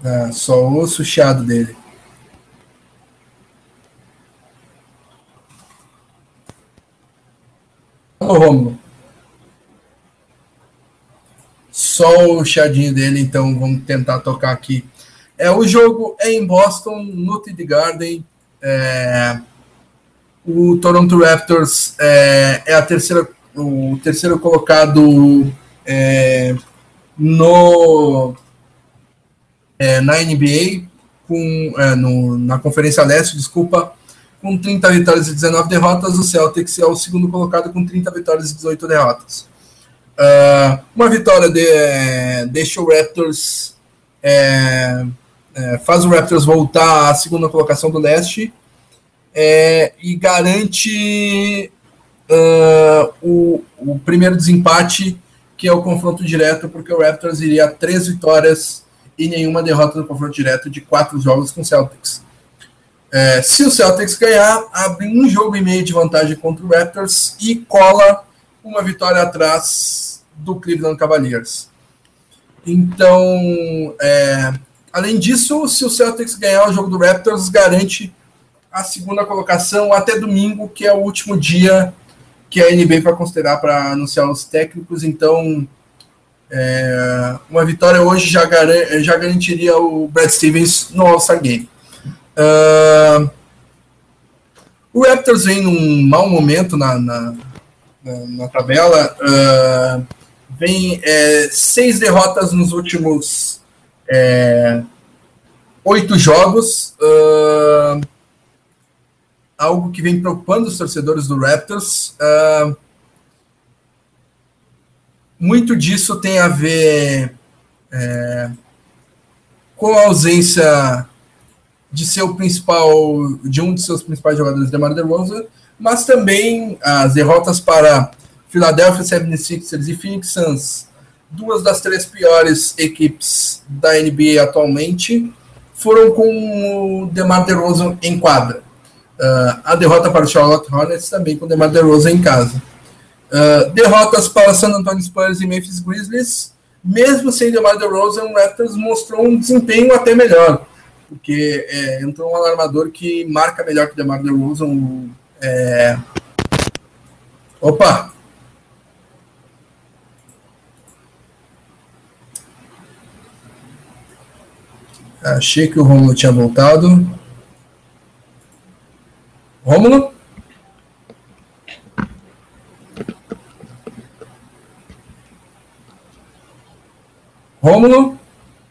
Ah, só ouço o chiado dele. Ô, Romulo. Só o chiadinho dele, então vamos tentar tocar aqui é, o jogo é em Boston, no TD Garden. É, o Toronto Raptors é, é, a terceira, o terceiro colocado é, no, é, na NBA, com, é, no, na Conferência Leste, desculpa, com 30 vitórias e 19 derrotas. O Celtics é o segundo colocado com 30 vitórias e 18 derrotas. Uh, uma vitória de, deixa o Raptors é, faz o Raptors voltar à segunda colocação do leste é, e garante uh, o, o, primeiro desempate, que é o confronto direto, porque o Raptors iria a três vitórias e nenhuma derrota no confronto direto de quatro jogos com o Celtics. É, se o Celtics ganhar, abre um jogo e meio de vantagem contra o Raptors e cola uma vitória atrás do Cleveland Cavaliers. Então, é, Além disso, se o Celtics ganhar o jogo do Raptors, garante a segunda colocação até domingo, que é o último dia que a NBA vai considerar para anunciar os técnicos. Então, é, uma vitória hoje já, gar já garantiria o Brad Stevens no All-Star Game. Uh, o Raptors vem num mau momento na, na, na, na tabela. Uh, vem é, seis derrotas nos últimos é, oito jogos. Uh, algo que vem preocupando os torcedores do Raptors. Uh, muito disso tem a ver é, com a ausência de seu principal, de um de seus principais jogadores, DeMar DeRozan, mas também as derrotas para Philadelphia 76ers e Phoenix Suns, duas das três piores equipes da NBA atualmente, foram com o DeMar DeRozan em quadra. Uh, a derrota para o Charlotte Hornets também com o DeMar DeRozan em casa. Uh, derrotas para San Antonio Spurs e Memphis Grizzlies, mesmo sem DeMar DeRozan, o Raptors mostrou um desempenho até melhor, porque é, entrou um alarmador que marca melhor que o DeMar DeRozan. É... Opa! Achei que o Romulo tinha voltado. Romulo? Rômulo?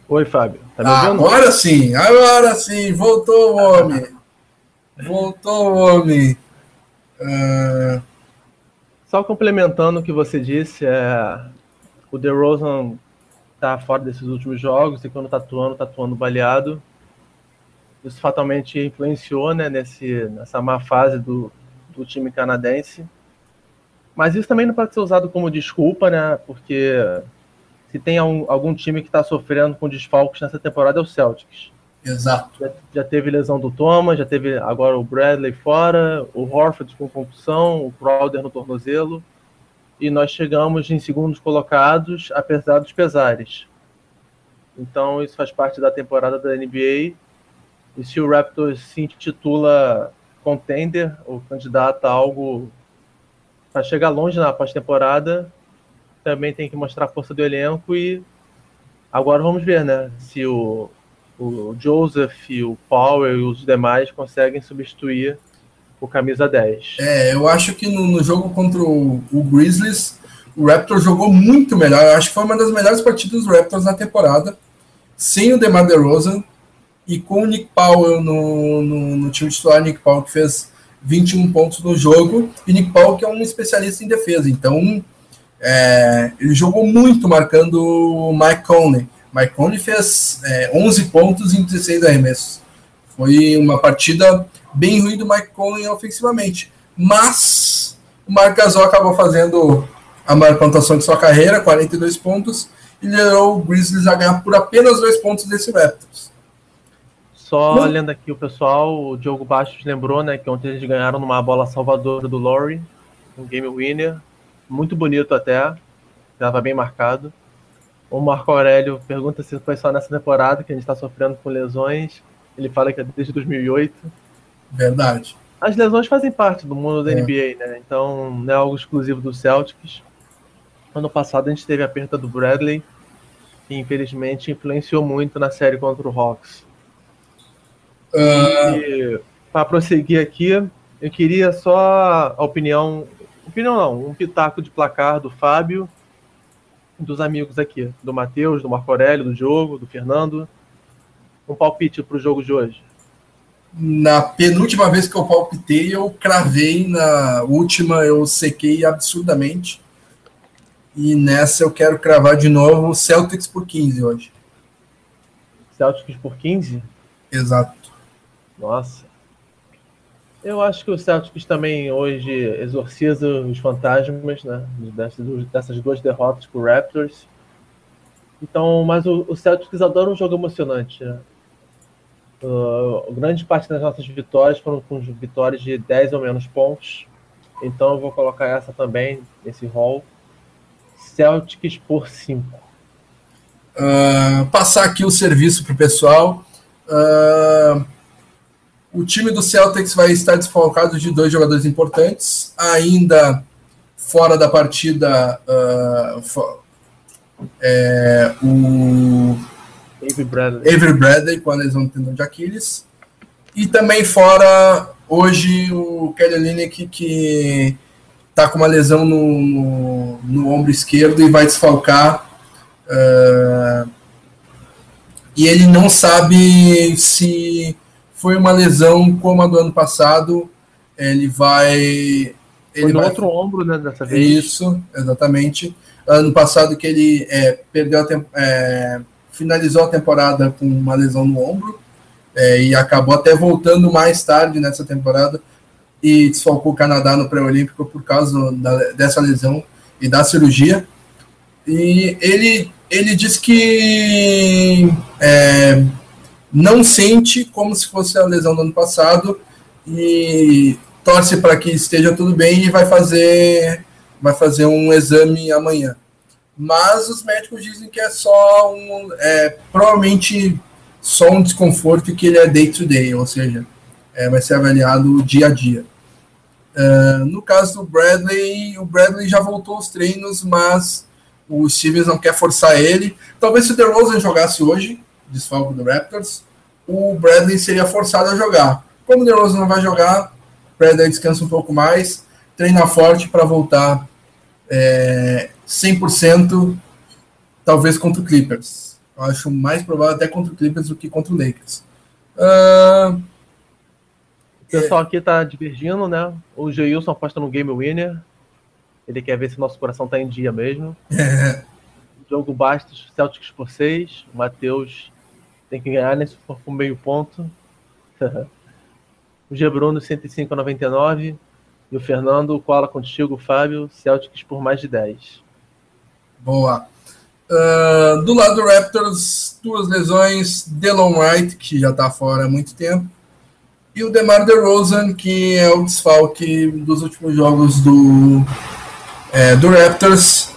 Oi, Fábio. Tá me ouvindo? Agora sim, agora sim. Voltou o homem. Voltou o homem. Uh... Só complementando o que você disse, é... o DeRozan tá fora desses últimos jogos e quando tá atuando, tá atuando baleado. Isso fatalmente influenciou né, nesse, nessa má fase do, do time canadense. Mas isso também não pode ser usado como desculpa, né? Porque se tem algum, time que está sofrendo com desfalques nessa temporada é o Celtics. Exato. Já, já, teve lesão do Thomas, já teve agora o Bradley fora, o Horford com concussão, o Crowder no tornozelo. E nós chegamos em segundos colocados, apesar dos pesares. Então isso faz parte da temporada da NBA. E se o Raptors se intitula contender ou candidato a algo para chegar longe na pós-temporada, também tem que mostrar a força do elenco e agora vamos ver, né? Se o, o Joseph, o Power e os demais conseguem substituir o camisa 10. É, eu acho que no, no jogo contra o, o, Grizzlies, o Raptors jogou muito melhor. Eu acho que foi uma das melhores partidas do Raptors na temporada, sem o DeMar DeRozan e com o Nick Powell no, no, no time titular, Nick Powell que fez 21 pontos no jogo, e Nick Powell que é um especialista em defesa. Então, é, ele jogou muito marcando o Mike Conley. Mike Conley fez é, 11 pontos em 16 arremessos. Foi uma partida bem ruim do Mike Conley ofensivamente. Mas o Marc Gasol acabou fazendo a maior pontuação de sua carreira, 42 pontos, e liderou o Grizzlies a ganhar por apenas dois pontos desse Raptors. Só Bom, olhando aqui o pessoal, o Diogo Bastos lembrou né, que ontem eles ganharam numa bola salvadora do Laurie, um game winner, muito bonito até, estava bem marcado. O Marco Aurélio pergunta se foi só nessa temporada que a gente está sofrendo com lesões. Ele fala que é desde 2008. Verdade. As lesões fazem parte do mundo da é. NBA, né? Então não é algo exclusivo do Celtics. Ano passado a gente teve a perda do Bradley, que infelizmente influenciou muito na série contra o Hawks. Uh... E para prosseguir aqui, eu queria só a opinião Opinião não, um pitaco de placar do Fábio, dos amigos aqui, do Matheus, do Marco Aurélio, do jogo, do Fernando. Um palpite para o jogo de hoje. Na penúltima vez que eu palpitei, eu cravei, na última eu sequei absurdamente. E nessa eu quero cravar de novo Celtics por 15 hoje. Celtics por 15? Exato. Nossa. Eu acho que o Celtics também hoje exorciza os fantasmas, né? Dessas, duas derrotas para o Raptors. Então, mas o, o Celtics adora um jogo emocionante. Né? Uh, grande parte das nossas vitórias foram com vitórias de 10 ou menos pontos. Então eu vou colocar essa também nesse rol. Celtics por 5. Uh, ah, passar aqui o serviço para o pessoal. Uh, o time do Celtics vai estar desfalcado de dois jogadores importantes, ainda fora da partida. Uh, é, o Avery Bradley. Avery Bradley com a lesão do tendão de Aquiles. E também fora hoje o Kelly Lineker que está com uma lesão no, no, no, ombro esquerdo e vai desfalcar. Uh, e ele não sabe se foi uma lesão como a do ano passado, Ele vai. Ele Foi no vai... outro ombro, né, dessa vez. Isso, exatamente. Ano passado que ele é, perdeu a tem... é, finalizou a temporada com uma lesão no ombro é, e acabou até voltando mais tarde nessa temporada e desfalcou o Canadá no pré-olímpico por causa da, dessa lesão e da cirurgia. E ele, ele diz que é, não sente como se fosse a lesão do ano passado e torce para que esteja tudo bem e vai fazer vai fazer um exame amanhã. Mas os médicos dizem que é só um é, provavelmente só um desconforto que ele é day to day, ou seja, é, vai ser avaliado dia a dia. Uh, no caso do Bradley, o Bradley já voltou aos treinos, mas o Stevens não quer forçar ele. Talvez se o DeRozan jogasse hoje, desfalco do Raptors, o Bradley seria forçado a jogar. Como o DeRozan não vai jogar, o Bradley descansa um pouco mais, treina forte para voltar é, 100%, talvez contra o Clippers. Eu acho mais provável até contra o Clippers do que contra o Lakers. Uh, o pessoal aqui tá divergindo, né? O Geilson aposta no Game Winner. Ele quer ver se nosso coração tá em dia mesmo. É. Jogo Bastos, Celtics por 6. O Matheus tem que ganhar, né? Se for por meio ponto. o G Bruno, 105,99. E o Fernando cola contigo, Fábio, Celtics por mais de 10. Boa. Uh, do lado do Raptors, duas lesões. Delon Wright, que já está fora há muito tempo. E o DeMar DeRozan, que é o desfalque dos últimos jogos do, é, do Raptors,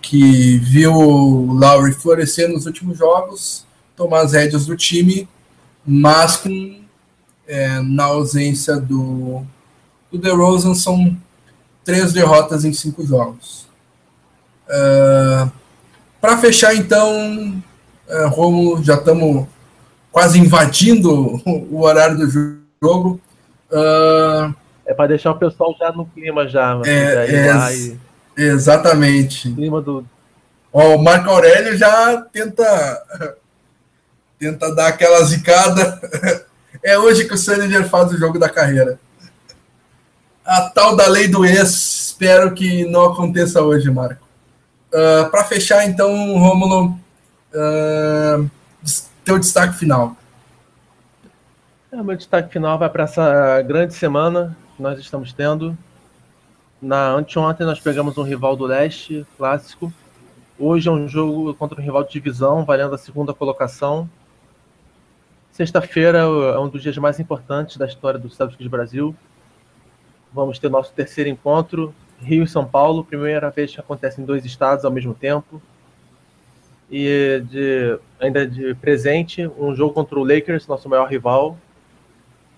que viu o Lowry florescer nos últimos jogos, tomar as rédeas do time, mas com, é, na ausência do, do DeRozan, são três derrotas em cinco jogos. Uh, Para fechar, então, uh, Romulo, já estamos quase invadindo o horário do jogo. Uh, é para deixar o pessoal já no clima já. É, é e... Exatamente. Clima do. Ó, o Marco Aurélio já tenta tenta dar aquela zicada. É hoje que o Sander faz o jogo da carreira. A tal da lei do ex, espero que não aconteça hoje, Marco. Uh, Para fechar, então, Rômulo, uh, teu destaque final. É, meu destaque final vai para essa grande semana que nós estamos tendo. Na anteontem nós pegamos um rival do leste, clássico. Hoje é um jogo contra um rival de divisão, valendo a segunda colocação. Sexta-feira é um dos dias mais importantes da história do Celtics Brasil. Vamos ter nosso terceiro encontro, Rio e São Paulo, primeira vez que acontece em dois estados ao mesmo tempo. E de, ainda de presente, um jogo contra o Lakers, nosso maior rival.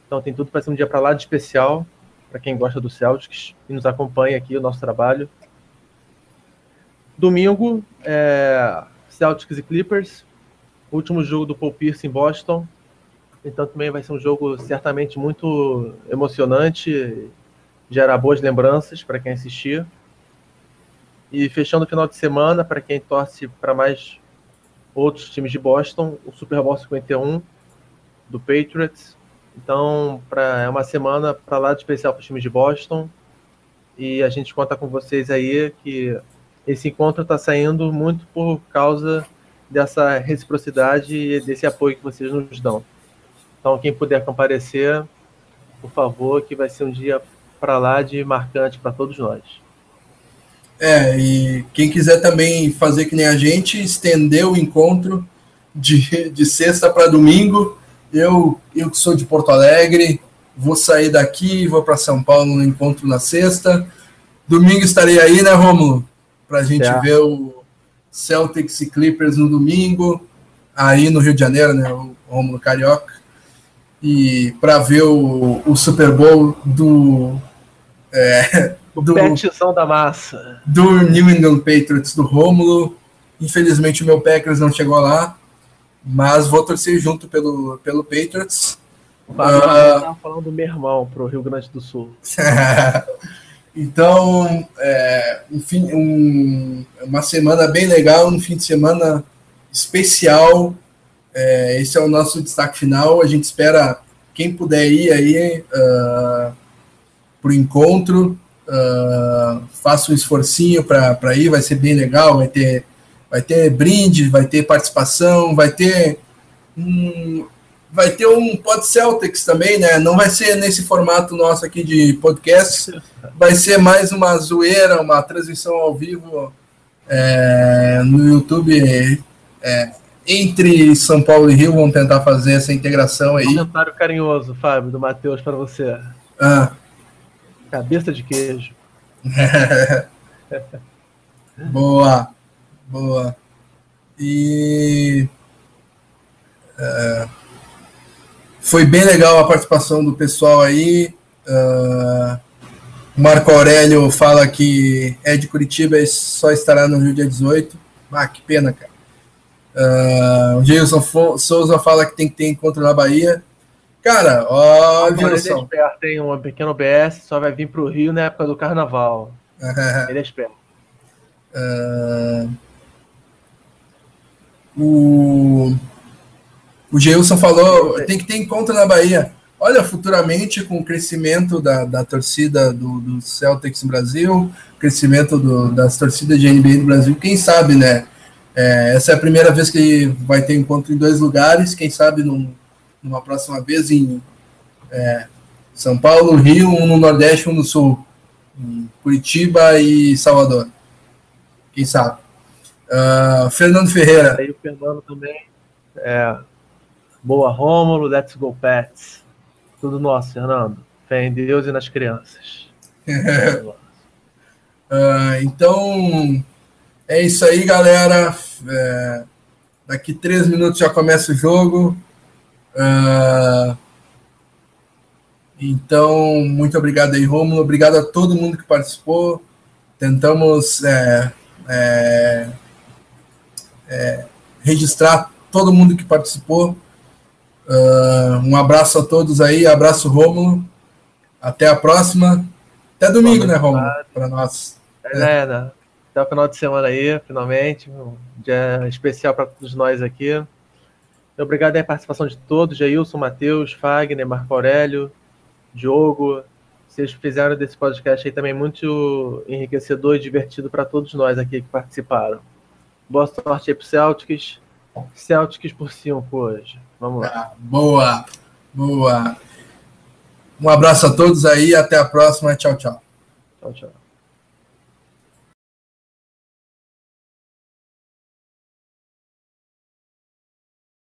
Então tem tudo para ser um dia para lá de especial, para quem gosta do Celtics e nos acompanha aqui o nosso trabalho. Domingo, é, Celtics e Clippers, último jogo do Paul Pierce em Boston. Então também vai ser um jogo certamente muito emocionante gerar boas lembranças para quem assistir. E fechando o final de semana, para quem torce para mais outros times de Boston, o Super Bowl 51 do Patriots. Então, pra, é uma semana para lá de especial para os times de Boston. E a gente conta com vocês aí que esse encontro está saindo muito por causa dessa reciprocidade e desse apoio que vocês nos dão. Então, quem puder comparecer, por favor, que vai ser um dia para lá de marcante para todos nós. É, e quem quiser também fazer que nem a gente, estender o encontro de, de sexta para domingo. Eu, eu que sou de Porto Alegre, vou sair daqui, vou para São Paulo no encontro na sexta. Domingo estarei aí, né, Romulo? Para a gente é. ver o Celtics e Clippers no domingo, aí no Rio de Janeiro, né, o Romulo Carioca. E para ver o, o Super Bowl do é, do, Petição da massa. Do New England Patriots, do Rômulo. Infelizmente o meu Packers não chegou lá, mas vou torcer junto pelo, pelo Patriots. O Fábio uh, tá falando do meu irmão pro Rio Grande do Sul. então, é, enfim, um, uma semana bem legal, um fim de semana especial. É, esse é o nosso destaque final. A gente espera quem puder ir aí. Uh, o encontro. Uh, faça um esforcinho para ir, vai ser bem legal, vai ter, vai ter brinde, vai ter participação, vai ter um, vai ter um Pod Celtics também, né? Não vai ser nesse formato nosso aqui de podcast, vai ser mais uma zoeira, uma transmissão ao vivo é, no YouTube é, entre São Paulo e Rio. Vamos tentar fazer essa integração aí. Comentário carinhoso, Fábio, do Matheus para você. Ah. Cabeça de queijo. boa, boa. E. Uh, foi bem legal a participação do pessoal aí. Uh, Marco Aurélio fala que é de Curitiba e só estará no Rio dia 18. Ah, que pena, cara. Uh, o Gilson Souza fala que tem que ter encontro na Bahia. Cara, ó, Ele é esperto, tem um pequeno BS, só vai vir para o Rio na época do carnaval. ele é esperto. Uh, o, o Geilson falou, tem que ter encontro na Bahia. Olha, futuramente, com o crescimento da, da torcida do, do Celtics no Brasil, crescimento do, das torcidas de NBA no Brasil, quem sabe, né? É, essa é a primeira vez que vai ter encontro em dois lugares, quem sabe num, numa próxima vez em é, São Paulo, Rio, um no Nordeste, um no Sul, Curitiba e Salvador. Quem sabe? Uh, Fernando Ferreira. Aí o Fernando também. É, boa, Rômulo, let's go, Pets. Tudo nosso, Fernando. Fé em Deus e nas crianças. uh, então, é isso aí, galera. É, daqui três minutos já começa o jogo. Uh, então, muito obrigado aí, Romulo. Obrigado a todo mundo que participou. Tentamos é, é, é, registrar todo mundo que participou. Uh, um abraço a todos aí, abraço Rômulo. Até a próxima. Até domingo, né, Rômulo? Para nós. É, é. Né? Até o final de semana aí, finalmente. Um dia especial para todos nós aqui. Obrigado à participação de todos, Jailson, Matheus, Fagner, Marco Aurélio, Diogo. Vocês fizeram desse podcast aí também muito enriquecedor e divertido para todos nós aqui que participaram. Boa sorte aí pro Celtics. Celtics por 5 hoje. Vamos lá. Ah, boa, boa. Um abraço a todos aí, até a próxima. Tchau, tchau. Tchau, tchau.